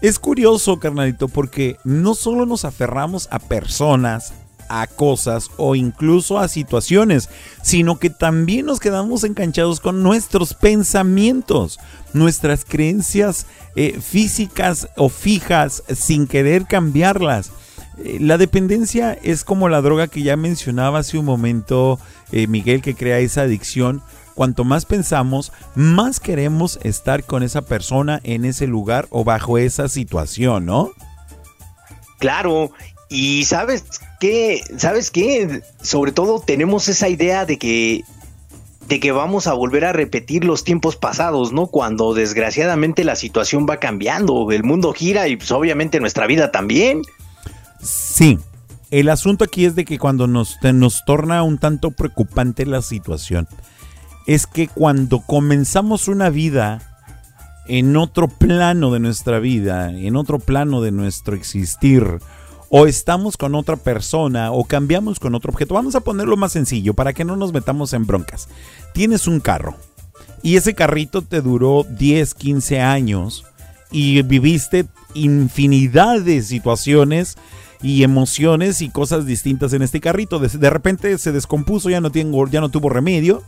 es curioso, carnalito, porque no solo nos aferramos a personas, a cosas o incluso a situaciones, sino que también nos quedamos enganchados con nuestros pensamientos, nuestras creencias eh, físicas o fijas sin querer cambiarlas. Eh, La dependencia es como la droga que ya mencionaba hace un momento eh, Miguel que crea esa adicción. Cuanto más pensamos, más queremos estar con esa persona en ese lugar o bajo esa situación, ¿no? Claro, y sabes qué, sabes qué, sobre todo tenemos esa idea de que de que vamos a volver a repetir los tiempos pasados, ¿no? Cuando desgraciadamente la situación va cambiando, el mundo gira y pues obviamente nuestra vida también. Sí. El asunto aquí es de que cuando nos, nos torna un tanto preocupante la situación, es que cuando comenzamos una vida en otro plano de nuestra vida, en otro plano de nuestro existir, o estamos con otra persona o cambiamos con otro objeto, vamos a ponerlo más sencillo para que no nos metamos en broncas. Tienes un carro y ese carrito te duró 10, 15 años y viviste infinidad de situaciones y emociones y cosas distintas en este carrito. De, repente se descompuso, ya no, tengo, ya no tuvo remedio.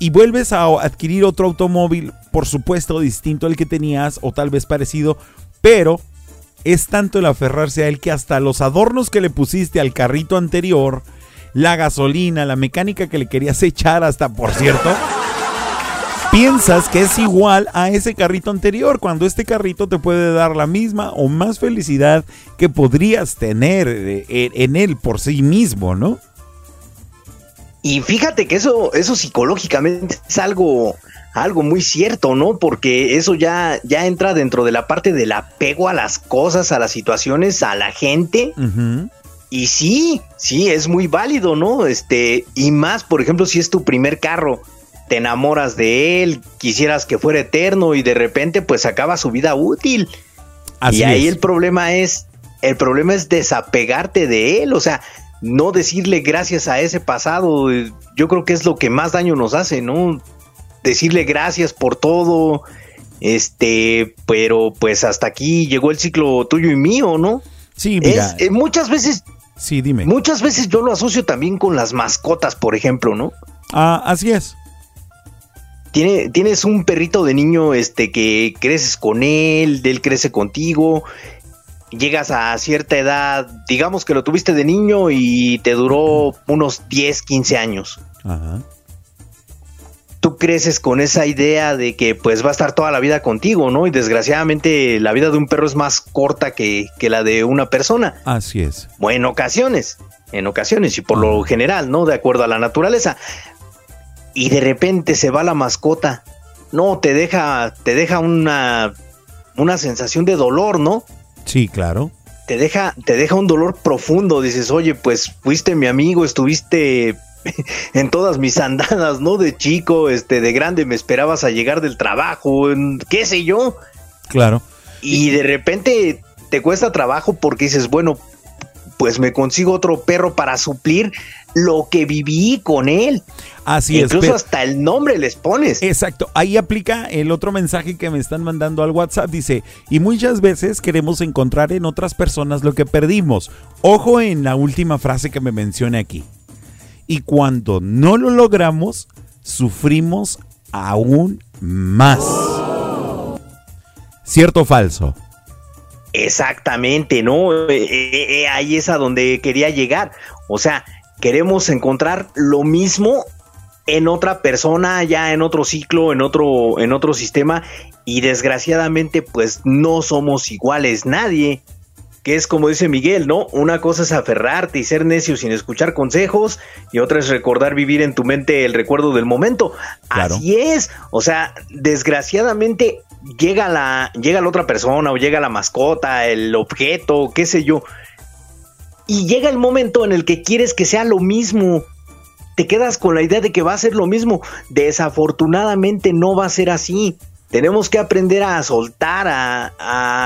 Y vuelves a adquirir otro automóvil, por supuesto distinto al que tenías o tal vez parecido, pero es tanto el aferrarse a él que hasta los adornos que le pusiste al carrito anterior, la gasolina, la mecánica que le querías (laughs) echar hasta, por cierto, piensas que es igual a ese carrito anterior, cuando este carrito te puede dar la misma o más felicidad que podrías tener eh, en él por sí mismo, ¿no? Y fíjate que eso, eso psicológicamente es algo, algo muy cierto, ¿no? Porque eso ya, ya entra dentro de la parte del apego a las cosas, a las situaciones, a la gente. Y sí, sí, es muy válido, ¿no? Este, y más, por ejemplo, si es tu primer carro, te enamoras de él, quisieras que fuera eterno y de repente pues acaba su vida útil. Así y ahí es. el problema es, el problema es desapegarte de él, o sea, no decirle gracias a ese pasado, yo creo que es lo que más daño nos hace, ¿no? Decirle gracias por todo, este, pero pues hasta aquí llegó el ciclo tuyo y mío, ¿no? Sí, mira. Es, eh, muchas veces, Sí, dime. muchas veces yo lo asocio también con las mascotas, por ejemplo, ¿no? Ah, así es. Tiene, tienes un perrito de niño este, que creces con él, él crece contigo, llegas a cierta edad, digamos que lo tuviste de niño y te duró unos 10, 15 años. Ajá. Tú creces con esa idea de que pues va a estar toda la vida contigo, ¿no? Y desgraciadamente la vida de un perro es más corta que, que la de una persona. Así es. O en ocasiones, en ocasiones y por lo general, ¿no? De acuerdo a la naturaleza. Y de repente se va la mascota. No, te deja, te deja una, una sensación de dolor, ¿no? Sí, claro. Te deja, te deja un dolor profundo. Dices, oye, pues fuiste mi amigo, estuviste en todas mis andadas, ¿no? De chico, este, de grande me esperabas a llegar del trabajo, en- qué sé yo. Claro. Y de repente te cuesta trabajo porque dices, bueno, pues me consigo otro perro para suplir lo que viví con él. Así es. Incluso hasta el nombre les pones. Exacto, ahí aplica el otro mensaje que me están mandando al WhatsApp. Dice, y muchas veces queremos encontrar en otras personas lo que perdimos. Ojo en la última frase que me menciona aquí. Y cuando no lo logramos, sufrimos aún más. ¿Cierto o falso? Exactamente, ¿no? Eh, eh, eh, ahí es a donde quería llegar. O sea, queremos encontrar lo mismo en otra persona, ya en otro ciclo, en otro, en otro sistema, y desgraciadamente, pues no somos iguales nadie. Que es como dice Miguel, ¿no? Una cosa es aferrarte y ser necio sin escuchar consejos, y otra es recordar vivir en tu mente el recuerdo del momento. Así es. O sea, desgraciadamente llega la, llega la otra persona, o llega la mascota, el objeto, qué sé yo. Y llega el momento en el que quieres que sea lo mismo. Te quedas con la idea de que va a ser lo mismo. Desafortunadamente no va a ser así. Tenemos que aprender a soltar, a,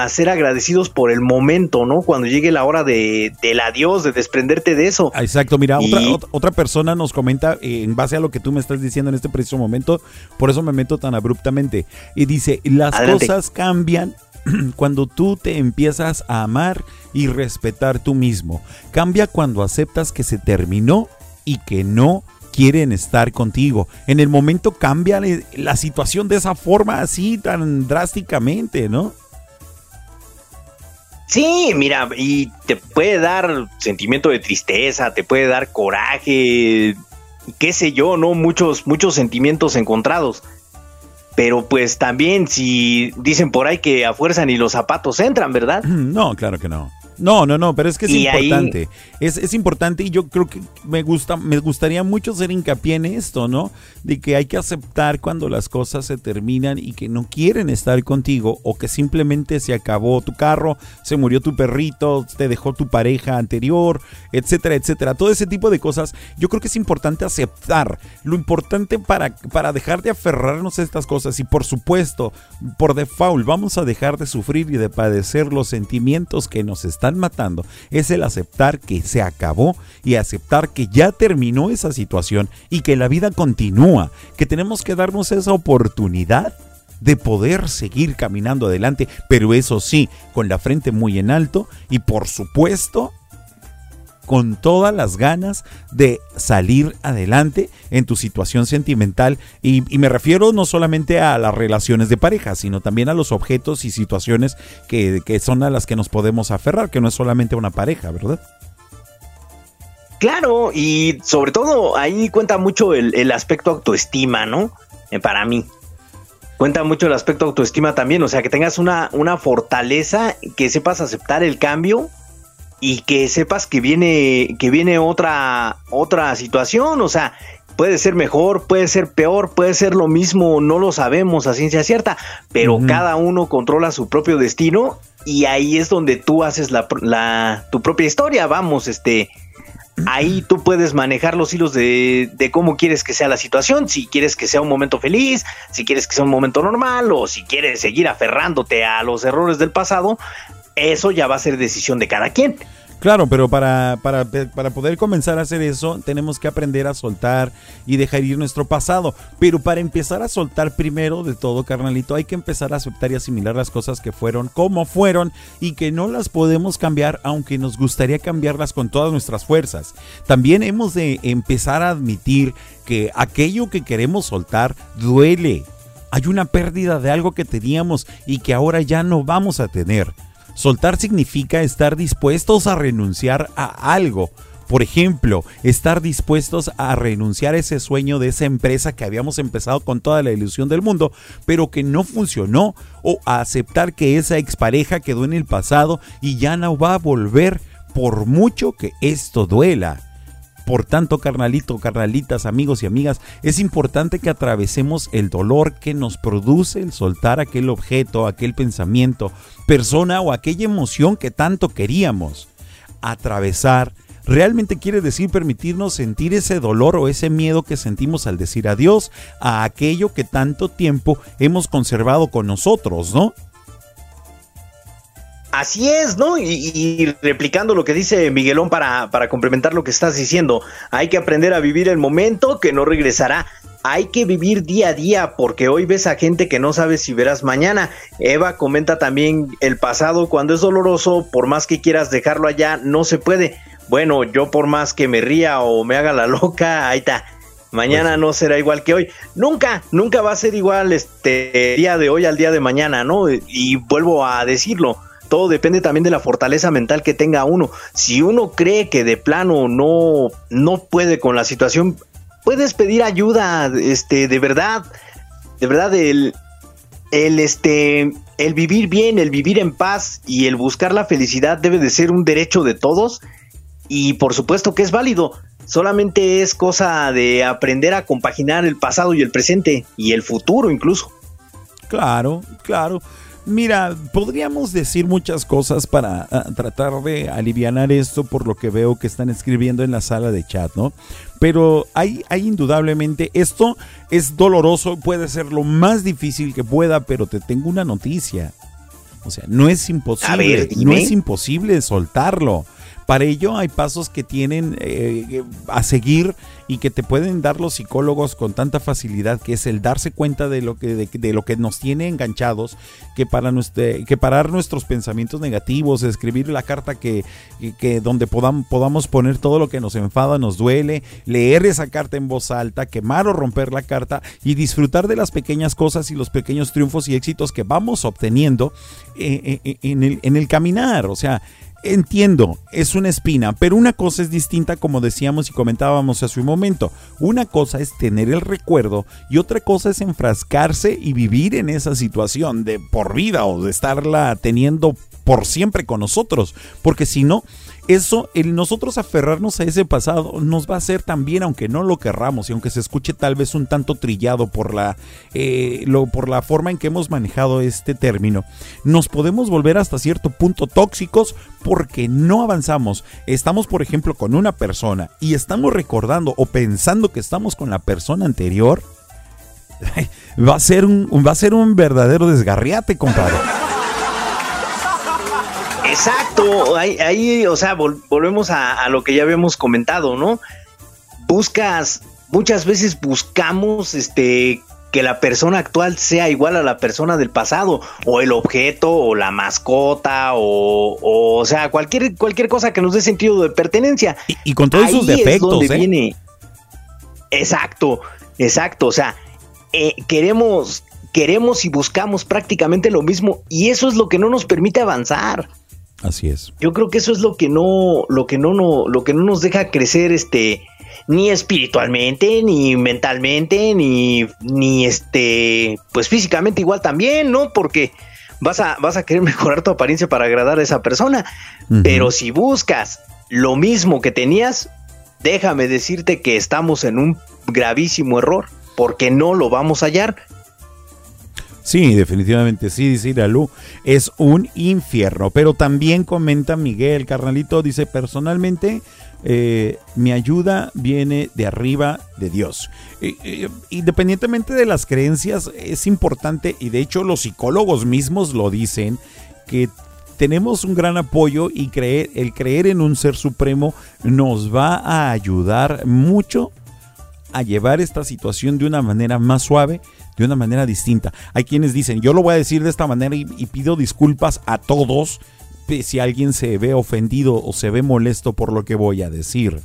a ser agradecidos por el momento, ¿no? Cuando llegue la hora de, del adiós, de desprenderte de eso. Exacto, mira, Y- otra, ot- otra persona nos comenta eh, en base a lo que tú me estás diciendo en este preciso momento, por eso me meto tan abruptamente. Y dice, las Adelante. cosas cambian (clears throat) cuando tú te empiezas a amar y respetar tú mismo. Cambia cuando aceptas que se terminó y que no quieren estar contigo. En el momento cambia la situación de esa forma así tan drásticamente, ¿no? Sí, mira, y te puede dar sentimiento de tristeza, te puede dar coraje, qué sé yo, ¿no? Muchos, muchos sentimientos encontrados. Pero pues también si dicen por ahí que a fuerza ni los zapatos entran, ¿verdad? No, claro que no. No, no, no, pero es que es Y ahí- importante. Es, es importante y yo creo que me gusta, me gustaría mucho hacer hincapié en esto, ¿no? De que hay que aceptar cuando las cosas se terminan y que no quieren estar contigo o que simplemente se acabó tu carro, se murió tu perrito, te dejó tu pareja anterior, etcétera, etcétera. Todo ese tipo de cosas, yo creo que es importante aceptar. Lo importante para, para dejar de aferrarnos a estas cosas y por supuesto, por default, vamos a dejar de sufrir y de padecer los sentimientos que nos están matando. Es el aceptar que se acabó y aceptar que ya terminó esa situación y que la vida continúa, que tenemos que darnos esa oportunidad de poder seguir caminando adelante, pero eso sí, con la frente muy en alto y por supuesto con todas las ganas de salir adelante en tu situación sentimental. Y, me refiero no solamente a las relaciones de pareja, sino también a los objetos y situaciones que, que son a las que nos podemos aferrar, que no es solamente una pareja, ¿verdad? Claro, y sobre todo ahí cuenta mucho el, el aspecto autoestima, ¿no? Eh, para mí. Cuenta mucho el aspecto autoestima también, o sea, que tengas una, una fortaleza, que sepas aceptar el cambio y que sepas que viene, que viene otra, otra situación, o sea, puede ser mejor, puede ser peor, puede ser lo mismo, no lo sabemos a ciencia cierta, pero cada uno controla su propio destino y ahí es donde tú haces la, la- tu propia historia, vamos, este, ahí tú puedes manejar los hilos de, de cómo quieres que sea la situación, si quieres que sea un momento feliz, si quieres que sea un momento normal o si quieres seguir aferrándote a los errores del pasado, eso ya va a ser decisión de cada quien. Claro, pero para, para, para poder comenzar a hacer eso, tenemos que aprender a soltar y dejar ir nuestro pasado. Pero para empezar a soltar primero de todo, carnalito, hay que empezar a aceptar y asimilar las cosas que fueron como fueron y que no las podemos cambiar, aunque nos gustaría cambiarlas con todas nuestras fuerzas. También hemos de empezar a admitir que aquello que queremos soltar duele. Hay una pérdida de algo que teníamos y que ahora ya no vamos a tener. Soltar significa estar dispuestos a renunciar a algo Por ejemplo, estar dispuestos a renunciar a ese sueño de esa empresa que habíamos empezado con toda la ilusión del mundo, pero que no funcionó, o a aceptar que esa expareja quedó en el pasado y ya no va a volver por mucho que esto duela. Por tanto, carnalito, carnalitas, amigos y amigas, es importante que atravesemos el dolor que nos produce el soltar aquel objeto, aquel pensamiento, persona o aquella emoción que tanto queríamos. Atravesar realmente quiere decir permitirnos sentir ese dolor o ese miedo que sentimos al decir adiós a aquello que tanto tiempo hemos conservado con nosotros, ¿no? Así es, ¿no? Y, y, replicando lo que dice Miguelón para, para complementar lo que estás diciendo, hay que aprender a vivir el momento que no regresará. Hay que vivir día a día porque hoy ves a gente que no sabe si verás mañana. Eva comenta también el pasado cuando es doloroso, por más que quieras dejarlo allá, no se puede. Bueno, yo por más que me ría o me haga la (laughs) loca, ahí está. Mañana pues, no será igual que hoy. Nunca, nunca va a ser igual este día de hoy al día de mañana, ¿no? Y vuelvo a decirlo todo depende también de la fortaleza mental que tenga uno. Si uno cree que de plano no, no puede con la situación, puedes pedir ayuda, este, de verdad, de verdad, el, el, este, el vivir bien, el vivir en paz y el buscar la felicidad debe de ser un derecho de todos y por supuesto que es válido. Solamente es cosa de aprender a compaginar el pasado y el presente y el futuro incluso. Claro, claro. Mira, podríamos decir muchas cosas para ah, tratar de aliviar esto por lo que veo que están escribiendo en la sala de chat, ¿no? Pero hay, hay indudablemente, esto es doloroso, puede ser lo más difícil que pueda, pero te tengo una noticia. O sea, no es imposible, no es imposible soltarlo. Para ello hay pasos que tienen eh, a seguir y que te pueden dar los psicólogos con tanta facilidad, que es el darse cuenta de lo que, de, lo que nos tiene enganchados, que, para que parar nuestros pensamientos negativos, escribir la carta que, que donde podamos, poner todo lo que nos enfada, nos duele, leer esa carta en voz alta, quemar o romper la carta y disfrutar de las pequeñas cosas y los pequeños triunfos y éxitos que vamos obteniendo eh, eh, en, el, en el caminar. O sea, Entiendo, es una espina, pero una cosa es distinta como decíamos y comentábamos hace un momento. Una cosa es tener el recuerdo y otra cosa es enfrascarse y vivir en esa situación de por vida o de estarla teniendo por siempre con nosotros, porque si no, eso, el nosotros aferrarnos a ese pasado nos va a hacer también, aunque no lo querramos y aunque se escuche tal vez un tanto trillado por la, eh, lo, por la forma en que hemos manejado este término, nos podemos volver hasta cierto punto tóxicos porque no avanzamos. Estamos, por ejemplo, con una persona y estamos recordando o pensando que estamos con la persona anterior. (laughs) Va a ser un, va a ser un verdadero desgarriate, compadre. Exacto, ahí, o sea, volvemos a, lo que ya habíamos comentado, ¿no? Buscas, muchas veces buscamos, este, que la persona actual sea igual a la persona del pasado, o el objeto, o la mascota, o, o, sea, cualquier, cualquier cosa que nos dé sentido de pertenencia. Y, con todos sus defectos, ¿eh? viene. Exacto, exacto, o sea, eh, queremos, queremos y buscamos prácticamente lo mismo, y eso es lo que no nos permite avanzar. Así es. Yo creo que eso es lo que no, lo que no, no, lo que no nos deja crecer, este, ni espiritualmente, ni mentalmente, ni, ni este, pues físicamente igual también, ¿no? Porque vas a, vas a querer (laughs) mejorar tu apariencia para agradar a esa persona. Pero si buscas lo mismo que tenías, déjame decirte que estamos en un gravísimo error, porque no lo vamos a hallar. Sí, definitivamente sí, dice Iralu, es un infierno. Pero también comenta Miguel, carnalito, dice personalmente, eh, mi ayuda viene de arriba de Dios. independientemente de las creencias, es importante, y de hecho los psicólogos mismos lo dicen, que tenemos un gran apoyo y creer, el creer en un ser supremo nos va a ayudar mucho a llevar esta situación de una manera más suave de una manera distinta. Hay quienes dicen, yo lo voy a decir de esta manera y, pido disculpas a todos si alguien se ve ofendido o se ve molesto por lo que voy a decir.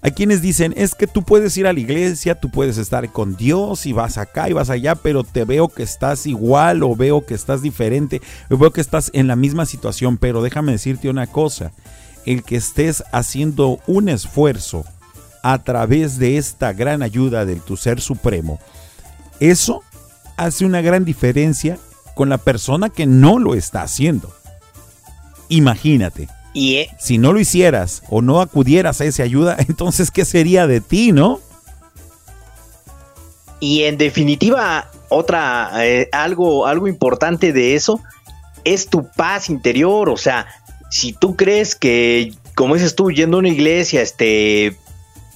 Hay quienes dicen, es que tú puedes ir a la iglesia, tú puedes estar con Dios y vas acá y vas allá, pero te veo que estás igual o veo que estás diferente, veo que estás en la misma situación, pero déjame decirte una cosa, el que estés haciendo un esfuerzo a través de esta gran ayuda del tu ser supremo, eso hace una gran diferencia con la persona que no lo está haciendo. Imagínate. Y, eh, si no lo hicieras o no acudieras a esa ayuda, (laughs) entonces ¿qué sería de ti, no? Y en definitiva, otra, eh, algo, algo importante de eso es tu paz interior. O sea, si tú crees que, como dices tú, yendo a una iglesia, este,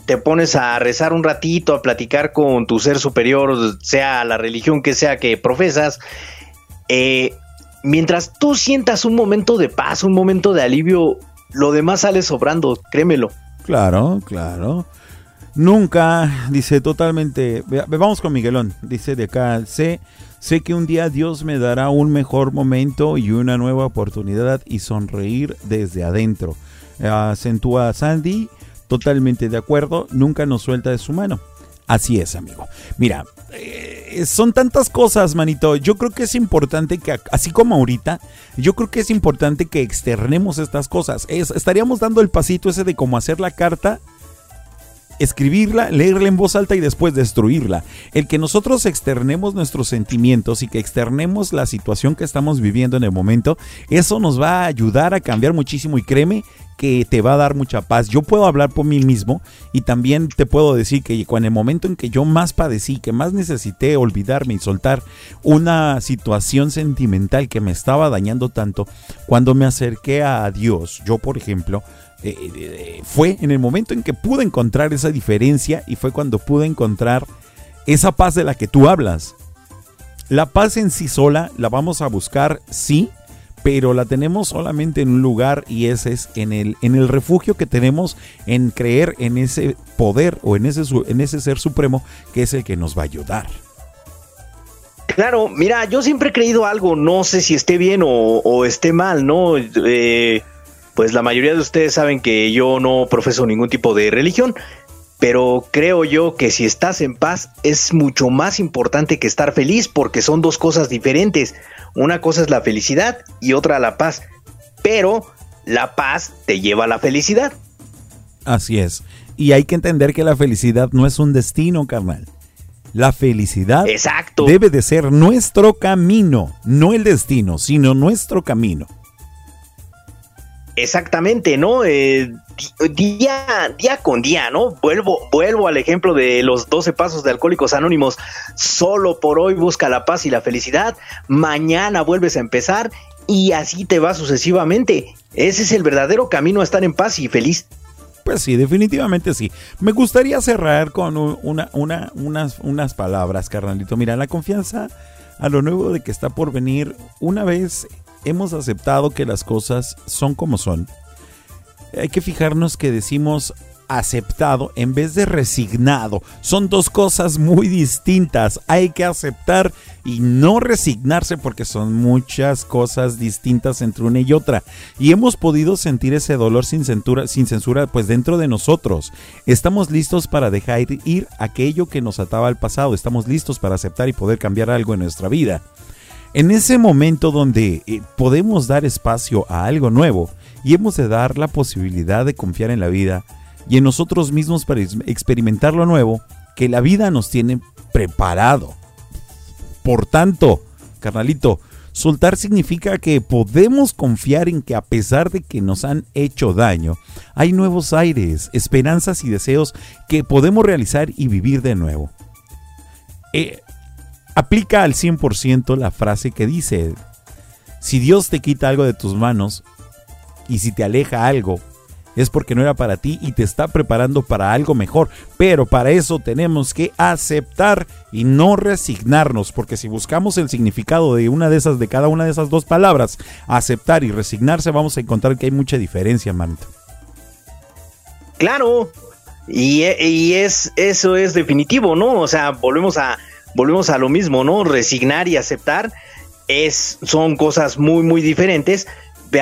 te pones a rezar un ratito, a platicar con tu ser superior, sea la religión que sea que profesas, eh, mientras tú sientas un momento de paz, un momento de alivio, lo demás sale sobrando, créemelo. Claro, claro. Nunca, dice totalmente, vamos con Miguelón, dice de acá, sé, sé que un día Dios me dará un mejor momento y una nueva oportunidad y sonreír desde adentro. Acentúa Sandy, totalmente de acuerdo, nunca nos suelta de su mano. Así es, amigo. Mira, eh, son tantas cosas, manito. Yo creo que es importante que, así como ahorita, yo creo que es importante que externemos estas cosas. estaríamos dando el pasito ese de cómo hacer la carta escribirla, leerla en voz alta y después destruirla. El que nosotros externemos nuestros sentimientos y que externemos la situación que estamos viviendo en el momento, eso nos va a ayudar a cambiar muchísimo y créeme que te va a dar mucha paz. Yo puedo hablar por mí mismo y también te puedo decir que en el momento en que yo más padecí, que más necesité olvidarme y soltar una situación sentimental que me estaba dañando tanto, cuando me acerqué a Dios, yo por ejemplo, eh, eh, fue en el momento en que pude encontrar esa diferencia y fue cuando pude encontrar esa paz de la que tú hablas. La paz en sí sola la vamos a buscar, sí, pero la tenemos solamente en un lugar y ese es en el, en el refugio que tenemos en creer en ese poder o en ese, en ese ser supremo que es el que nos va a ayudar. Claro, mira, yo siempre he creído algo, no sé si esté bien o, o esté mal, ¿no? Eh, pues la mayoría de ustedes saben que yo no profeso ningún tipo de religión, pero creo yo que si estás en paz es mucho más importante que estar feliz porque son dos cosas diferentes. Una cosa es la felicidad y otra la paz, pero la paz te lleva a la felicidad. Así es. Y hay que entender que la felicidad no es un destino, carnal. La felicidad Exacto. debe de ser nuestro camino, no el destino, sino nuestro camino. Exactamente, ¿no? Eh, día, con día, ¿no? Vuelvo, vuelvo al ejemplo de los 12 pasos de Alcohólicos Anónimos. Solo por hoy busca la paz y la felicidad. Mañana vuelves a empezar y así te va sucesivamente. Ese es el verdadero camino a estar en paz y feliz. Pues sí, definitivamente sí. Me gustaría cerrar con una, unas, unas palabras, carnalito. Mira, la confianza a lo nuevo de que está por venir, una vez hemos aceptado que las cosas son como son, hay que fijarnos que decimos aceptado en vez de resignado. Son dos cosas muy distintas. Hay que aceptar y no resignarse porque son muchas cosas distintas entre una y otra. Y hemos podido sentir ese dolor sin censura, sin censura pues dentro de nosotros. Estamos listos para dejar ir aquello que nos ataba al pasado. Estamos listos para aceptar y poder cambiar algo en nuestra vida. En ese momento donde eh, podemos dar espacio a algo nuevo y hemos de dar la posibilidad de confiar en la vida y en nosotros mismos para experimentar lo nuevo que la vida nos tiene preparado. Por tanto, carnalito, soltar significa que podemos confiar en que a pesar de que nos han hecho daño, hay nuevos aires, esperanzas y deseos que podemos realizar y vivir de nuevo. Eh, Aplica al 100% la frase que dice, si Dios te quita algo de tus manos y si te aleja algo, es porque no era para ti y te está preparando para algo mejor. Pero para eso tenemos que aceptar y no resignarnos, porque si buscamos el significado de una de esas, de cada una de esas dos palabras, aceptar y resignarse, vamos a encontrar que hay mucha diferencia, manito. Claro, y, y es eso es definitivo, ¿no? O sea, volvemos a volvemos a lo mismo, ¿no? Resignar y aceptar es, son cosas muy, muy diferentes,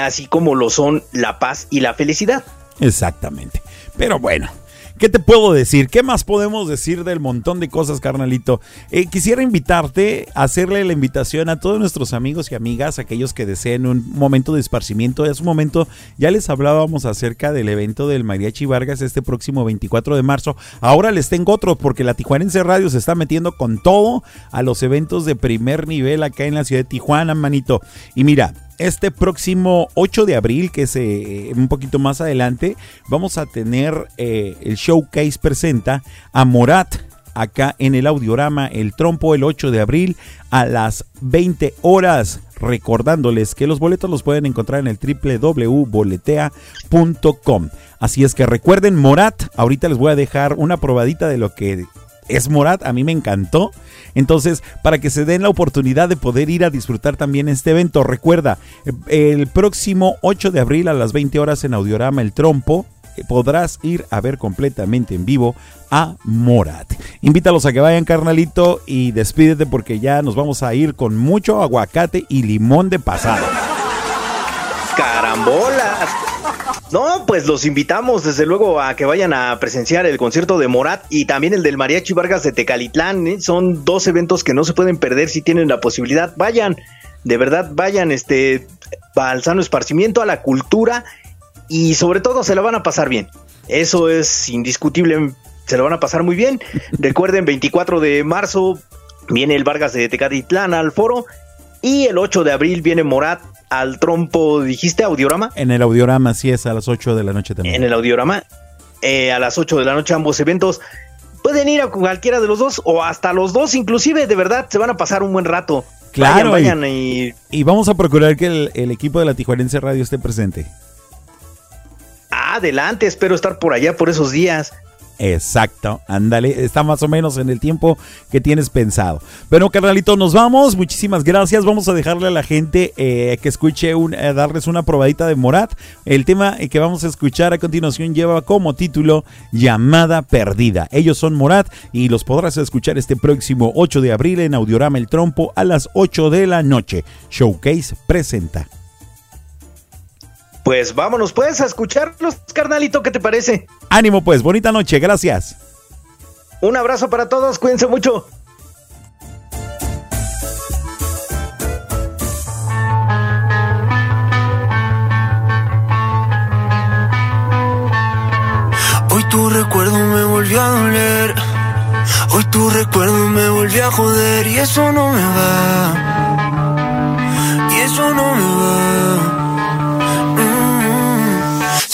así como lo son la paz y la felicidad. Exactamente. Pero bueno, ¿qué te puedo decir? ¿Qué más podemos decir del montón de cosas, carnalito? Eh, quisiera invitarte a hacerle la invitación a todos nuestros amigos y amigas, aquellos que deseen un momento de esparcimiento. Es un momento, ya les hablábamos acerca del evento del Mariachi Vargas este próximo 24 de marzo. Ahora les tengo otro, porque la Tijuanense Radio se está metiendo con todo a los eventos de primer nivel acá en la ciudad de Tijuana, manito. Y mira, este próximo 8 de abril, que es eh, un poquito más adelante, vamos a tener eh, el showcase presenta a Morat acá en el audiorama El Trompo el 8 de abril a las 20 horas. Recordándoles que los boletos los pueden encontrar en el www.boletea.com. Así es que recuerden Morat, ahorita les voy a dejar una probadita de lo que es Morat, a mí me encantó. Entonces, para que se den la oportunidad de poder ir a disfrutar también este evento, recuerda, el próximo 8 de abril a las 20 horas en Audiorama El Trompo, eh, podrás ir a ver completamente en vivo a Morat. Invítalos a que vayan, carnalito, y despídete porque ya nos vamos a ir con mucho aguacate y limón de pasado. ¡Carambolas! No, pues los invitamos desde luego a que vayan a presenciar el concierto de Morat y también el del Mariachi Vargas de Tecalitlán. ¿eh? Son dos eventos que no se pueden perder si tienen la posibilidad. Vayan, de verdad, vayan este, al sano esparcimiento, a la cultura y sobre todo se la van a pasar bien. Eso es indiscutible, se lo van a pasar muy bien. Recuerden, 24 de marzo viene el Vargas de Tecalitlán al foro y el 8 de abril viene Morat al trompo, dijiste, audiorama. En el audiorama, sí es a las 8 de la noche también. En el audiorama, eh, a las 8 de la noche ambos eventos. Pueden ir a cualquiera de los dos o hasta los dos, inclusive, de verdad, se van a pasar un buen rato. Claro, Vayan, vayan y... y vamos a procurar que el, el equipo de la Tijuanense Radio esté presente. Adelante, espero estar por allá por esos días. Exacto, ándale, está más o menos en el tiempo que tienes pensado. Bueno, carnalito, nos vamos. Muchísimas gracias. Vamos a dejarle a la gente eh, que escuche, un, eh, darles una probadita de Morat. El tema que vamos a escuchar a continuación lleva como título Llamada Perdida. Ellos son Morat y los podrás escuchar este próximo 8 de abril en Audiorama El Trompo a las 8 de la noche. Showcase presenta. Pues vámonos pues a escucharlos, carnalito, ¿qué te parece? Ánimo pues, bonita noche, gracias. Un abrazo para todos, cuídense mucho. Hoy tu recuerdo me volvió a doler. Hoy tu recuerdo me volvió a joder. Y eso no me va. Y eso no me va.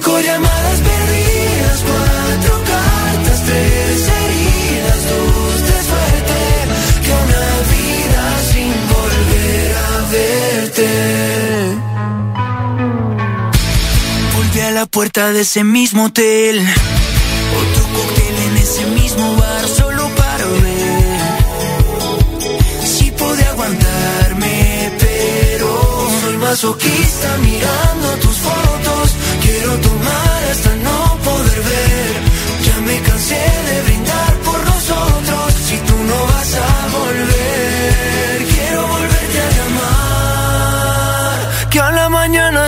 cinco llamadas perdidas, cuatro cartas, tres heridas, dos de suerte que una vida sin volver a verte. Volví a la puerta de ese mismo hotel. Otro cóctel en ese mismo bar solo para ver si pude aguantarme, pero soy masoquista mirando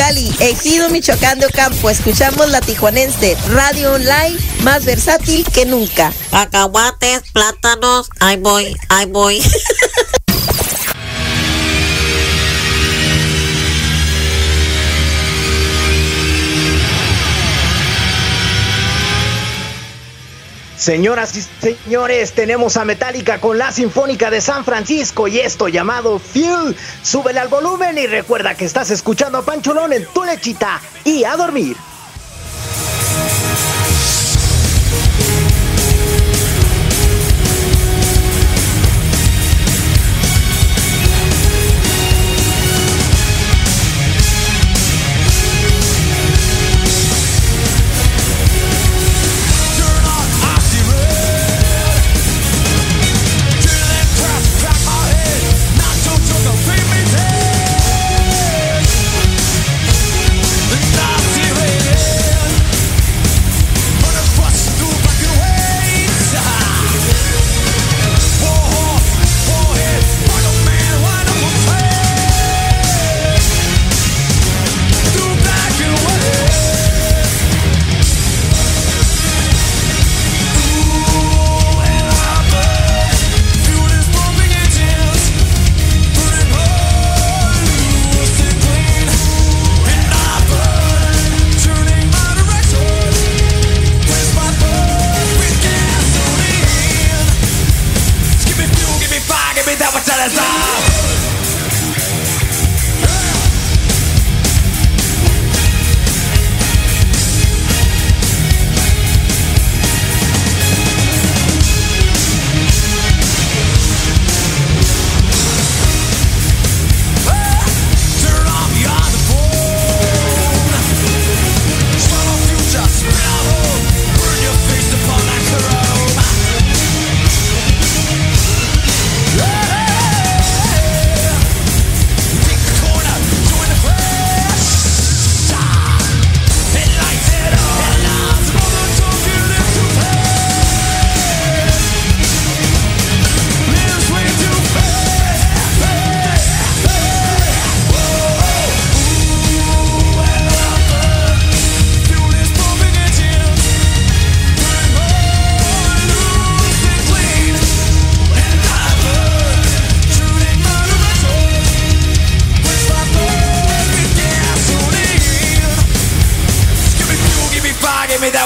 Mexicali, Ejido Michoacán de Ocampo. Escuchamos la tijuanense, radio online más versátil que nunca. Cacahuates, plátanos, ahí voy, ahí voy. (laughs) Señoras y señores, tenemos a Metallica con la Sinfónica de San Francisco y esto llamado Fuel. Súbele al volumen y recuerda que estás escuchando a Pancholón en tu lechita y a dormir.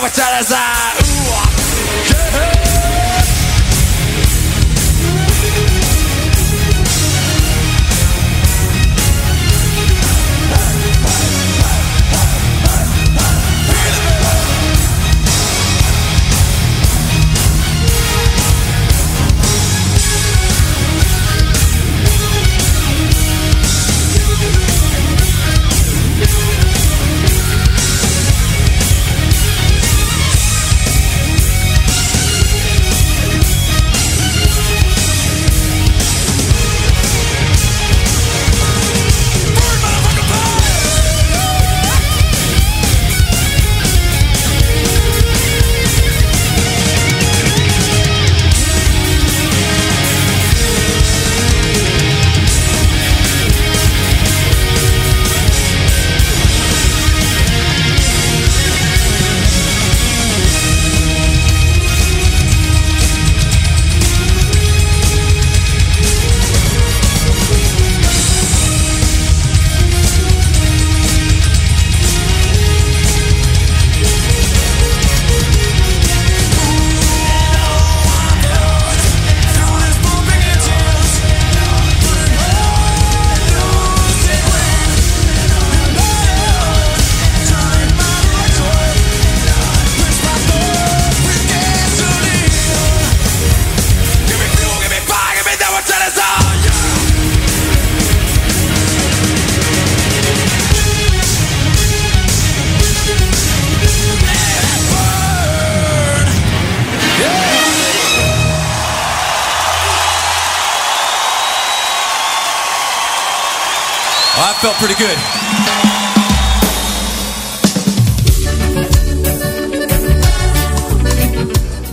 Muchas gracias.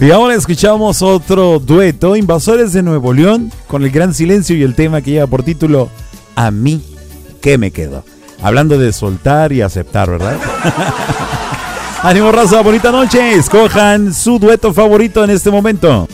Y ahora escuchamos otro dueto, Invasores de Nuevo León, con el gran silencio y el tema que lleva por título A mí, ¿qué me quedo? Hablando de soltar y aceptar, ¿verdad? (laughs) Ánimo raza, bonita noche. Escojan su dueto favorito en este momento.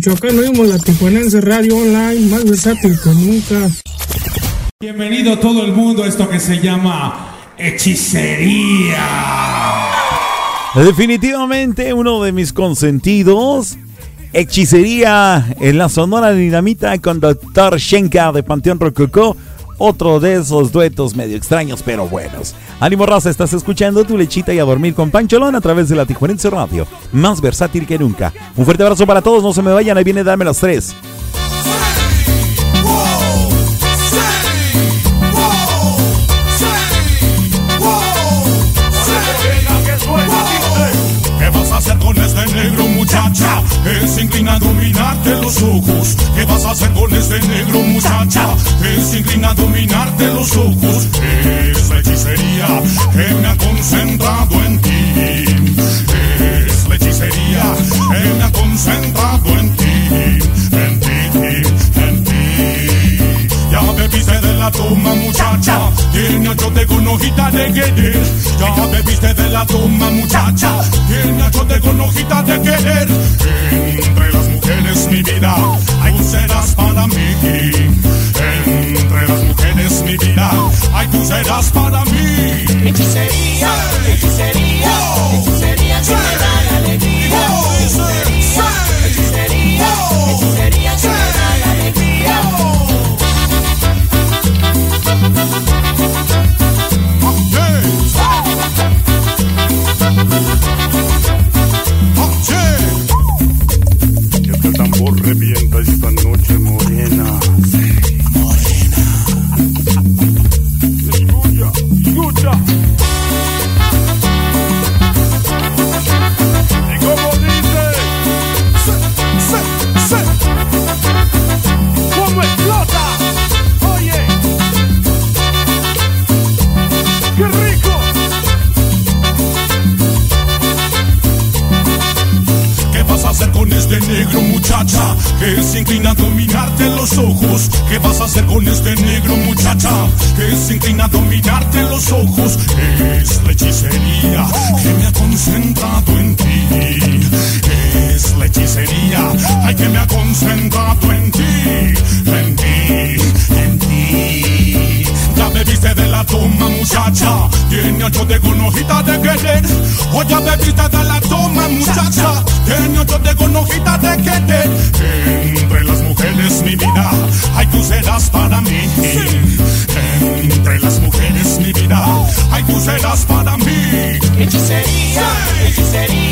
Michoacán oímos la Tijuanense Radio Online, más versátil que nunca. Bienvenido todo el mundo a esto que se llama hechicería. Definitivamente uno de mis consentidos. Hechicería en la Sonora Dinamita con Dr. Shenka de Panteón Rococó. Otro de esos duetos medio extraños pero buenos. Ánimo raza, estás escuchando tu lechita y a dormir con Pancholón a través de la Tijuanense Radio. Más versátil que nunca. Un fuerte abrazo para todos, no se me vayan, ahí viene darme las tres. ¿Qué Que se inclina dominarte los ojos. ¿Qué vas a hacer con este negro muchacha? Que se inclina dominarte los ojos. Es la hechicería que me ha concentrado en ti. Es la hechicería que me ha concentrado en ti. Bebiste de la toma muchacha. Tiene achote con hojita de querer. Ya bebiste de la toma muchacha. Tiene achote con hojita de querer. Entre las mujeres mi vida, ay tú serás para mí. Entre las mujeres mi vida, ay tú serás para mí. Hechicería, hechicería, hechicería que los ojos. ¿Qué vas a hacer con este negro muchacha? Que es inclinado a en los ojos. Es la hechicería que me ha concentrado en ti. Es la hechicería, ay que me ha concentrado en ti, en ti, en ti. Ya bebiste de la toma muchacha, tiene ocho de con hojita de querer. O ya bebiste de la toma muchacha, tiene ocho de con hojita de querer. Para mí. Entre las mujeres mi vida, ay tú serás para mí. Hechicería, hechicería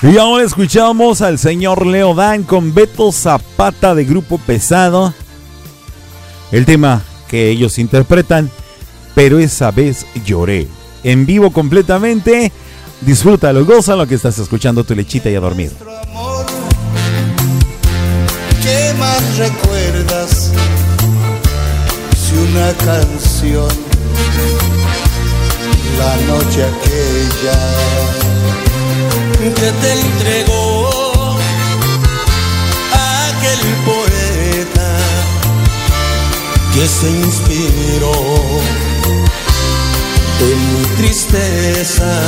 Y ahora escuchamos al señor Leo Dan con Beto Zapata de Grupo Pesado. El tema que ellos interpretan, pero esa vez lloré. En vivo completamente. Disfrútalo, goza lo que estás escuchando tu lechita y a dormir. ¿Qué más recuerdas? Si una canción, la noche aquella que te entregó aquel poeta que se inspiró en mi tristeza.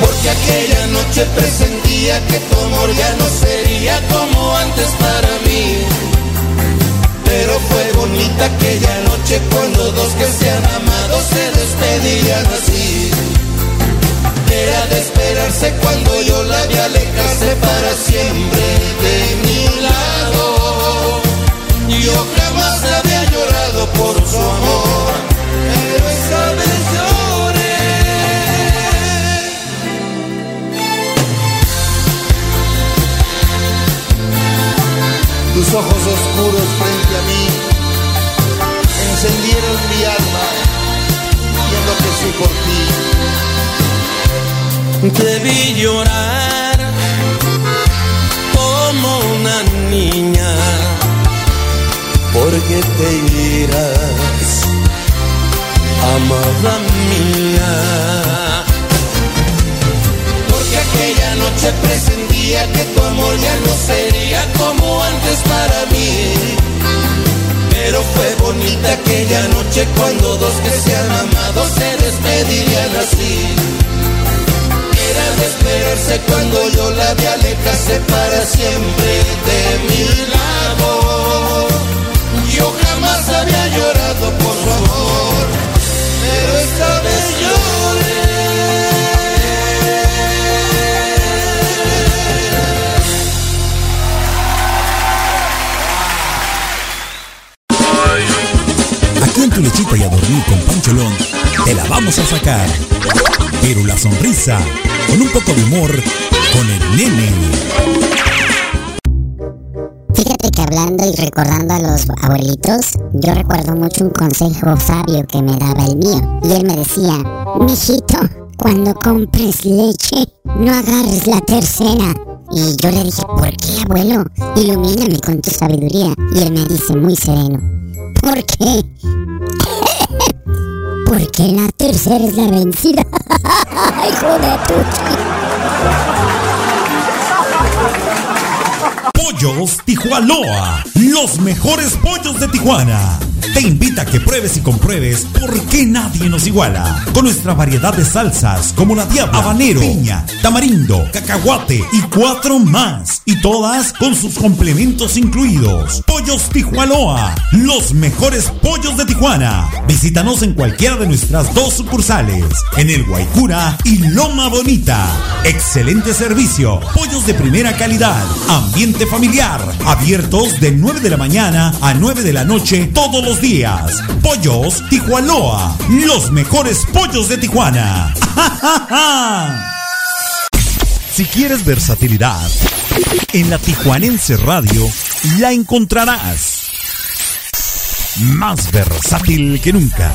Porque aquella noche presentía que tu amor ya no sería como antes para mí. Pero fue bonita aquella noche cuando dos que se han amado se despedirían así. Era de esperarse cuando yo la vi alejarse para siempre de mi lado. Yo jamás había llorado por su amor, pero esa vez lloré. Tus ojos oscuros frente a mí encendieron mi alma y enloquecí por ti. Te vi llorar como una niña porque te irás, amada mía. Porque aquella noche presentía que tu amor ya no sería como antes para mí. Pero fue bonita aquella noche cuando dos que se han amado se despedirían así. Era de esperarse cuando yo la vi alejarse para siempre de mi lado. Yo jamás había llorado por su amor, pero esta vez lloré. Aquí en tu lechita y a dormir con Pancholón, te la vamos a sacar. Pero la sonrisa, con un poco de humor, con el nene. Fíjate que hablando y recordando a los abuelitos, yo recuerdo mucho un consejo sabio que me daba el mío. Y él me decía, mijito, cuando compres leche, no agarres la tercera. Y yo le dije, ¿por qué, abuelo? Ilumíname con tu sabiduría. Y él me dice muy sereno, ¿por qué? Porque la tercera es la vencida. (laughs) Hijo de tu Pollos Tijuanoa, los mejores pollos de Tijuana. te invita a que pruebes y compruebes por qué nadie nos iguala. Con nuestra variedad de salsas como la diabla, habanero, piña, tamarindo, cacahuate y cuatro más. Y todas con sus complementos incluidos. Pollos Tijuanoa, los mejores pollos de Tijuana. Visítanos en cualquiera de nuestras dos sucursales, en el Guaycura y Loma Bonita. Excelente servicio, pollos de primera calidad, ambiente abiertos de 9 de la mañana a 9 de la noche todos los días. Pollos Tijuanoa, los mejores pollos de Tijuana. (laughs) Si quieres versatilidad, en la Tijuanense Radio la encontrarás. Más versátil que nunca.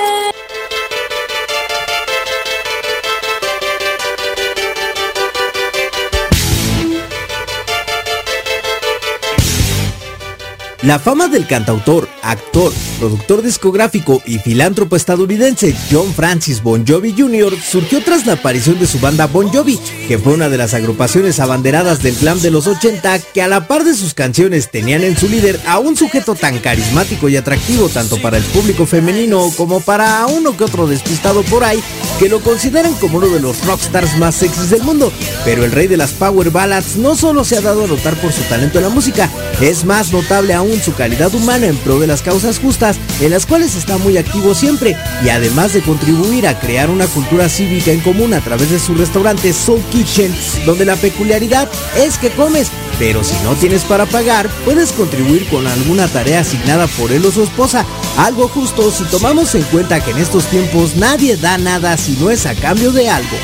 La fama del cantautor, actor, productor discográfico y filántropo estadounidense John Francis Bon Jovi Jr. surgió tras la aparición de su banda Bon Jovi, que fue una de las agrupaciones abanderadas del glam de los 80 que a la par de sus canciones tenían en su líder a un sujeto tan carismático y atractivo tanto para el público femenino como para uno que otro despistado por ahí que lo consideran como uno de los rockstars más sexys del mundo. Pero el rey de las power ballads no solo se ha dado a notar por su talento en la música, es más notable aún su calidad humana en pro de las causas justas en las cuales está muy activo siempre y además de contribuir a crear una cultura cívica en común a través de su restaurante Soul Kitchen, donde la peculiaridad es que comes, pero si no tienes para pagar, puedes contribuir con alguna tarea asignada por él o su esposa. Algo justo si tomamos en cuenta que en estos tiempos nadie da nada si no es a cambio de algo.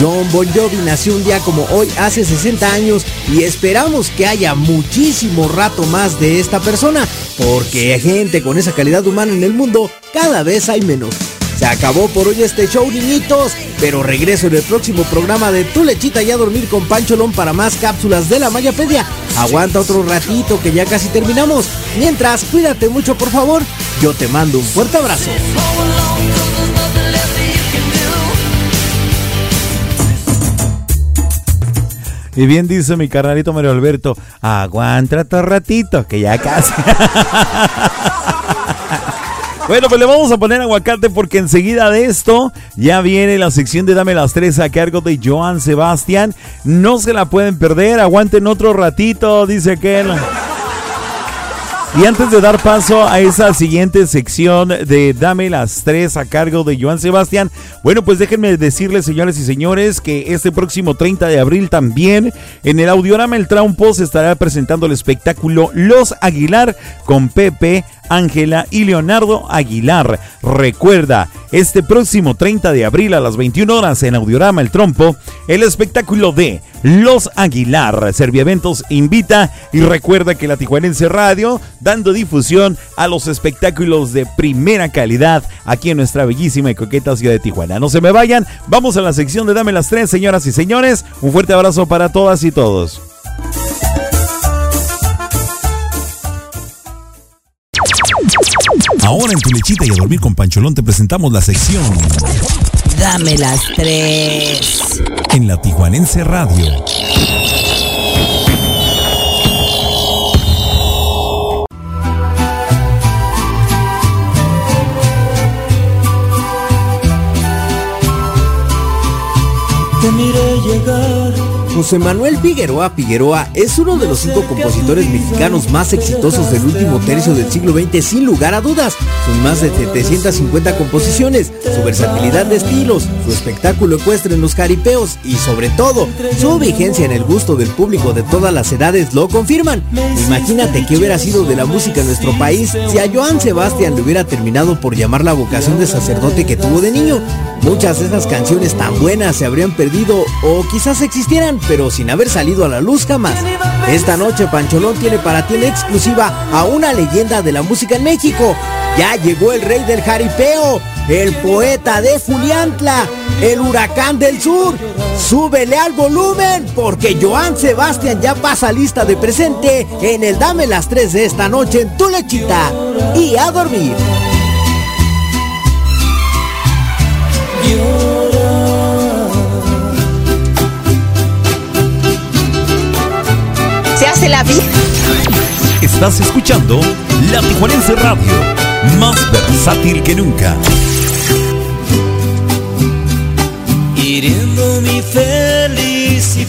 John Bon Jovi nació un día como hoy hace 60 años y esperamos que haya muchísimo rato más de esta persona, porque gente con esa calidad humana en el mundo cada vez hay menos. Se acabó por hoy este show, niñitos, pero regreso en el próximo programa de Tu Lechita y a dormir con Pancholón para más cápsulas de la Mayapedia. Aguanta otro ratito que ya casi terminamos. Mientras, cuídate mucho, por favor. Yo te mando un fuerte abrazo. Y bien dice mi carnalito Mario Alberto, aguanta otro ratito, que ya casi. (laughs) Bueno, pues le vamos a poner aguacate porque enseguida de esto ya viene la sección de Dame las Tres a cargo de Joan Sebastián. No se la pueden perder, aguanten otro ratito, dice aquel. Y antes de dar paso a esa siguiente sección de Dame las tres a cargo de Joan Sebastián, bueno, pues déjenme decirles, señores y señores, que este próximo 30 de abril también en el Audiorama El Traumpos estará presentando el espectáculo Los Aguilar con Pepe, Ángela y Leonardo Aguilar. Recuerda, este próximo 30 de abril a las 21 horas en Audiorama El Trompo, el espectáculo de Los Aguilar. Servieventos invita y recuerda que la Tijuanense Radio dando difusión a los espectáculos de primera calidad aquí en nuestra bellísima y coqueta ciudad de Tijuana. No se me vayan, vamos a la sección de Dame las Tres, señoras y señores. Un fuerte abrazo para todas y todos. Ahora en tu lechita y a dormir con Pancholón te presentamos la sección Dame las tres. en la Tijuanense Radio. Te miré. José Manuel Figueroa Figueroa es uno de los cinco compositores mexicanos más exitosos del último tercio del siglo XX sin lugar a dudas. Son más de 750 composiciones, su versatilidad de estilos, su espectáculo ecuestre en los caripeos y sobre todo su vigencia en el gusto del público de todas las edades lo confirman. Imagínate qué hubiera sido de la música en nuestro país si a Joan Sebastián le hubiera terminado por llamar la vocación de sacerdote que tuvo de niño. Muchas de esas canciones tan buenas se habrían perdido o quizás existieran, pero sin haber salido a la luz jamás. Esta noche Pancholón tiene para ti en exclusiva a una leyenda de la música en México. Ya llegó el rey del jaripeo. el poeta de Juliantla, el huracán del sur. Súbele al volumen porque Joan Sebastián ya pasa lista de presente en el Dame las 3 de esta noche en tu lechita. Y a dormir. Hace la vida. Estás escuchando La Tijuanense Radio, más versátil que nunca. Hiriendo mi felicidad,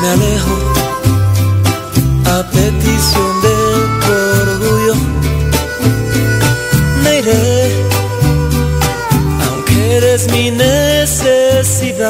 me alejo a petición de tu orgullo. Me iré, aunque eres mi necesidad.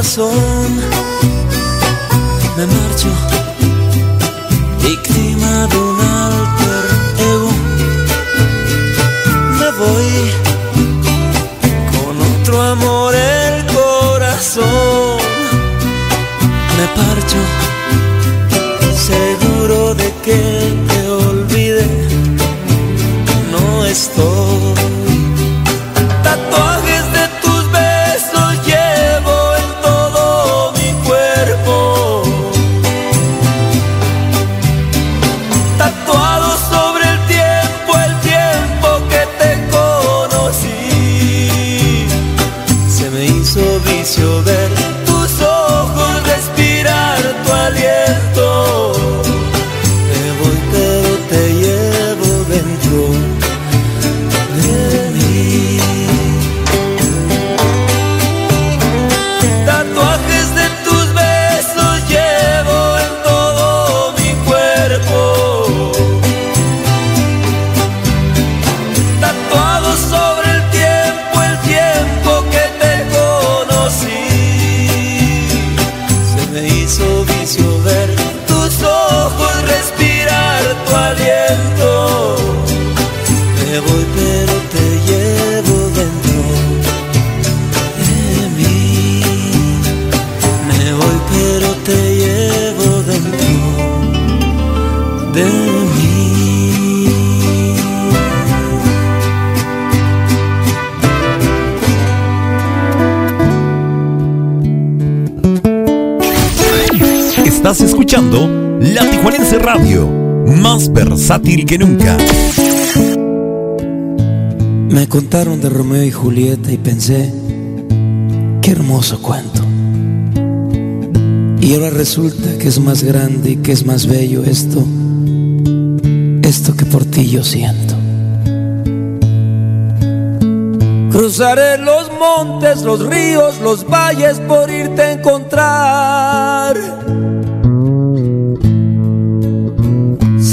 Me marcho, víctima de un alter ego. Me voy con otro amor el corazón. Me parcho, seguro de que escuchando La Tijuanense Radio, más versátil que nunca. Me contaron de Romeo y Julieta y pensé, qué hermoso cuento. Y ahora resulta que es más grande y que es más bello esto, esto que por ti yo siento. Cruzaré los montes, los ríos, los valles por irte a encontrar.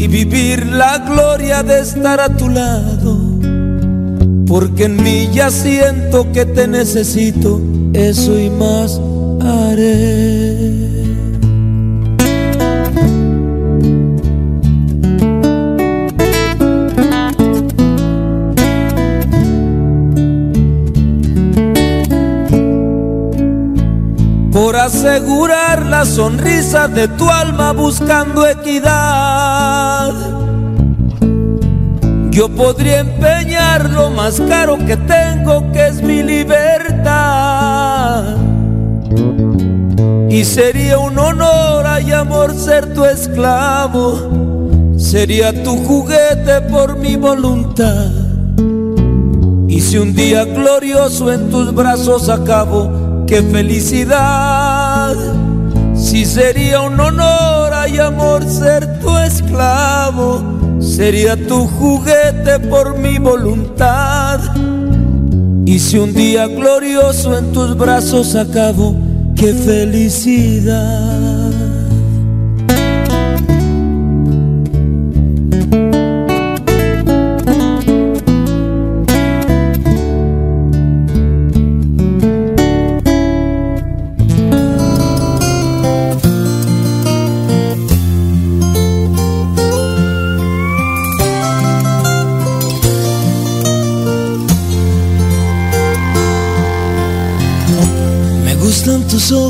y vivir la gloria de estar a tu lado. porque en mí ya siento que te necesito, eso y más haré. por asegurar la sonrisa de tu alma buscando equidad. Yo podría empeñar lo más caro que tengo, que es mi libertad. Y sería un honor y amor ser tu esclavo, sería tu juguete por mi voluntad. Y si un día glorioso en tus brazos acabo, qué felicidad. Si sería un honor y amor ser tu esclavo, sería tu juguete por mi voluntad. Y si un día glorioso en tus brazos acabo, qué felicidad.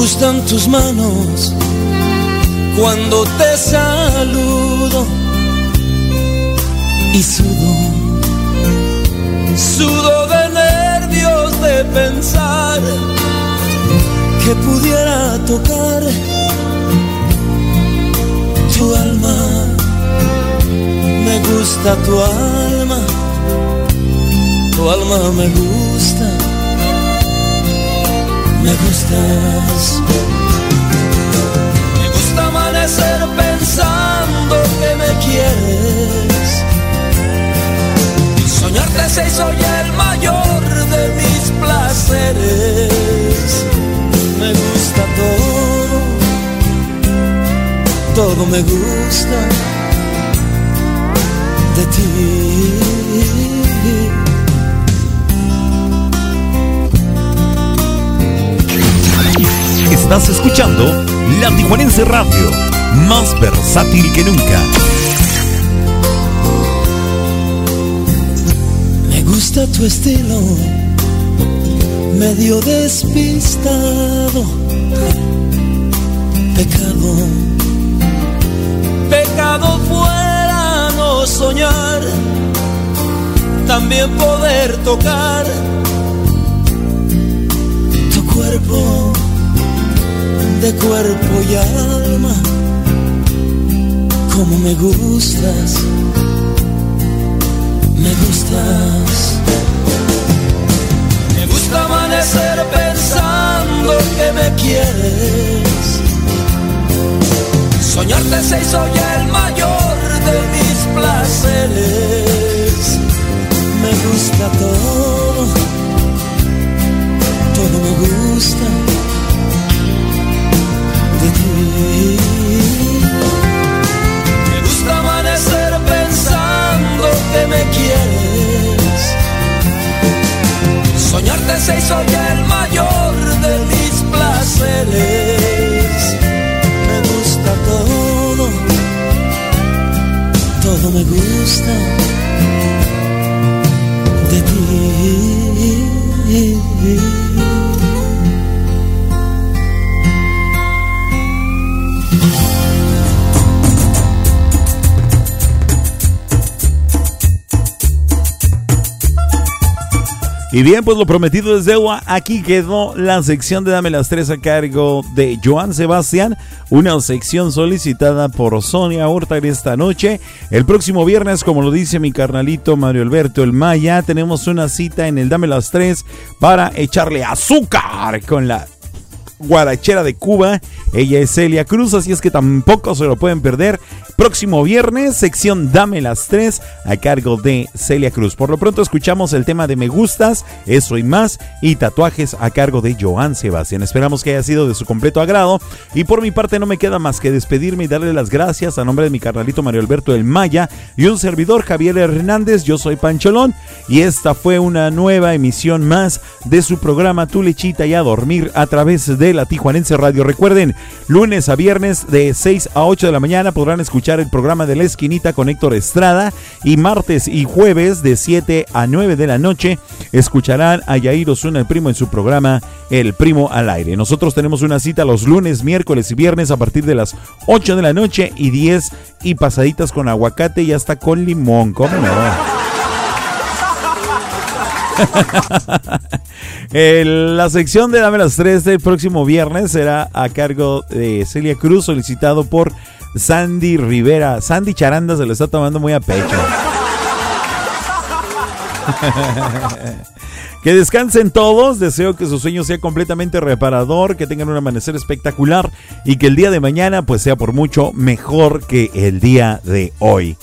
Gustan tus manos cuando te saludo y sudo, sudo de nervios de pensar que pudiera tocar tu alma. Me gusta tu alma tu alma me gusta, me gustas. Me gusta amanecer pensando que me quieres. Y soñarte se hizo ya el mayor de mis placeres. Me gusta todo, todo me gusta de ti. Estás escuchando La Tijuanense Radio, más versátil que nunca. Me gusta tu estilo, medio despistado. Pecado, pecado fuera no soñar, también poder tocar de cuerpo y alma, como me gustas, me gustas. Me gusta amanecer pensando que me quieres. Soñarte se hizo ya el mayor de mis placeres. Me gusta todo, todo me gusta. Me gusta amanecer pensando que me quieres. Soñarte se hizo ya el mayor de mis placeres. Me gusta todo, todo me gusta de ti. Y bien, pues lo prometido es deuda. Aquí quedó la sección de Dame las Tres a cargo de Joan Sebastián. Una sección solicitada por Sonia Horta esta noche. El próximo viernes, como lo dice mi carnalito Mario Alberto El Maya, tenemos una cita en el Dame las Tres para echarle azúcar con la guarachera de Cuba. Ella es Celia Cruz, así es que tampoco se lo pueden perder. Próximo viernes, sección Dame las tres a cargo de Celia Cruz. Por lo pronto escuchamos el tema de Me Gustas, Eso y más y tatuajes a cargo de Joan Sebastián. Esperamos que haya sido de su completo agrado y por mi parte no me queda más que despedirme y darle las gracias a nombre de mi carnalito Mario Alberto del Maya y un servidor Javier Hernández. Yo soy Pancholón y esta fue una nueva emisión más de su programa Tu Lechita y a Dormir a través de la Tijuanense Radio. Recuerden, lunes a viernes de 6 a 8 de la mañana podrán escuchar el programa de La Esquinita con Héctor Estrada y martes y jueves de 7 a 9 de la noche escucharán a Yair Osuna, el primo, en su programa El Primo al Aire. Nosotros tenemos una cita los lunes, miércoles y viernes a partir de las 8 de la noche y 10 y pasaditas con aguacate y hasta con limón. ¿Cómo no? (laughs) la sección de Dame las 3 del próximo viernes será a cargo de Celia Cruz, solicitado por Sandy Rivera. Sandy Charanda se lo está tomando muy a pecho. (laughs) Que descansen todos, deseo que su sueño sea completamente reparador, que tengan un amanecer espectacular y que el día de mañana pues sea por mucho mejor que el día de hoy.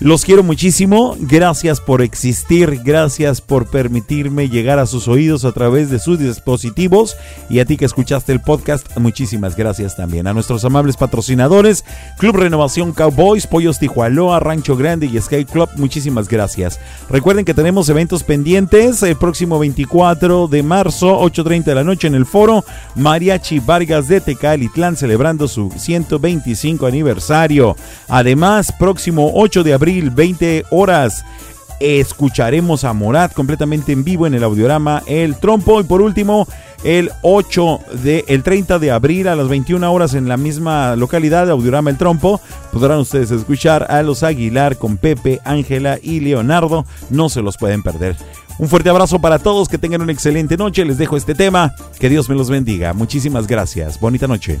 Los quiero muchísimo, gracias por existir, gracias por permitirme llegar a sus oídos a través de sus dispositivos y a ti que escuchaste el podcast, muchísimas gracias también. A nuestros amables patrocinadores, Club Renovación Cowboys, Pollos Tijualoa, Rancho Grande y Sky Club, muchísimas gracias. Recuerden que tenemos eventos pendientes el próximo 24 de marzo, 8.30 de la noche en el foro Mariachi Vargas de Tecalitlán celebrando su 125 aniversario. Además, próximo 8 de abril 20 horas. Escucharemos a Morat completamente en vivo en el audiorama El Trompo. Y por último, el 8 de el 30 de abril a las 21 horas en la misma localidad de Audiorama El Trompo podrán ustedes escuchar a los Aguilar con Pepe, Ángela y Leonardo. No se los pueden perder. Un fuerte abrazo para todos, que tengan una excelente noche. Les dejo este tema. Que Dios me los bendiga. Muchísimas gracias. Bonita noche.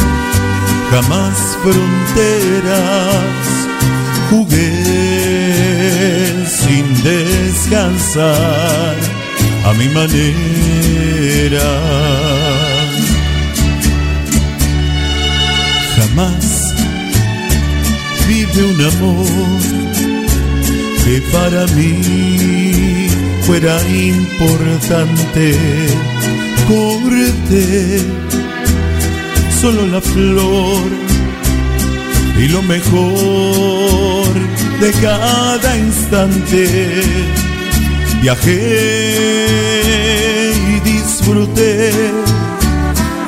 jamás fronteras. Jugué sin descansar a mi manera. Jamás vive un amor que para mí fuera importante. Corte solo la flor y lo mejor de cada instante. Viajé y disfruté,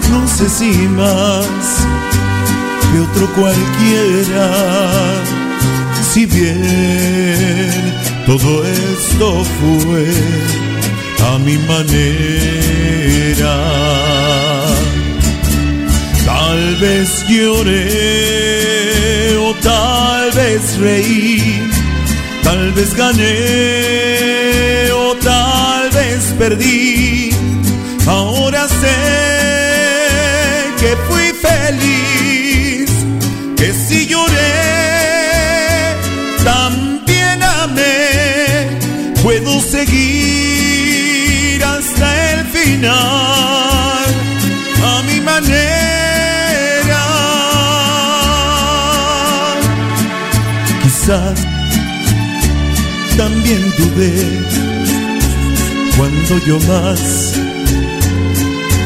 no sé si más que otro cualquiera. Si bien todo esto fue a mi manera. Tal vez lloré o tal vez reí, tal vez gané o tal vez perdí. Ahora sé que fui feliz, que si lloré, también amé. Puedo seguir hasta el final cuando yo más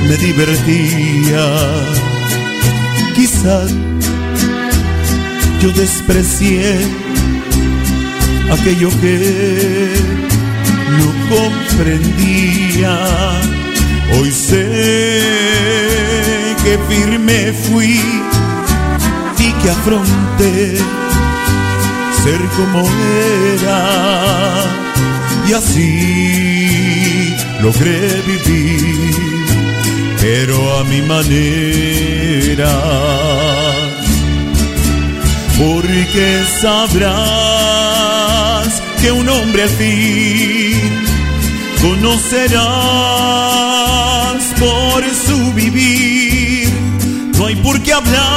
me divertía. Quizás yo desprecié aquello que no comprendía. Hoy sé que firme fui y que afronté ser como era y así logré vivir, pero a mi manera. Porque sabrás que un hombre fin conocerás por su vivir. No hay por qué hablar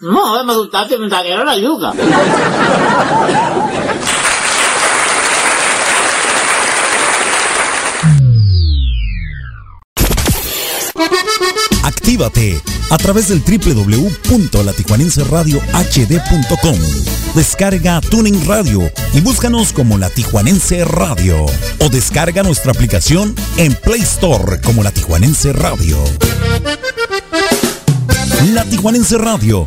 No, me mientras que era la yuca. Actívate a través del www.latijuanenseradiohd.com. Descarga Tuning Radio y búscanos como La Tijuanense Radio. O descarga nuestra aplicación en Play Store como La Tijuanense Radio. La Tijuanense Radio,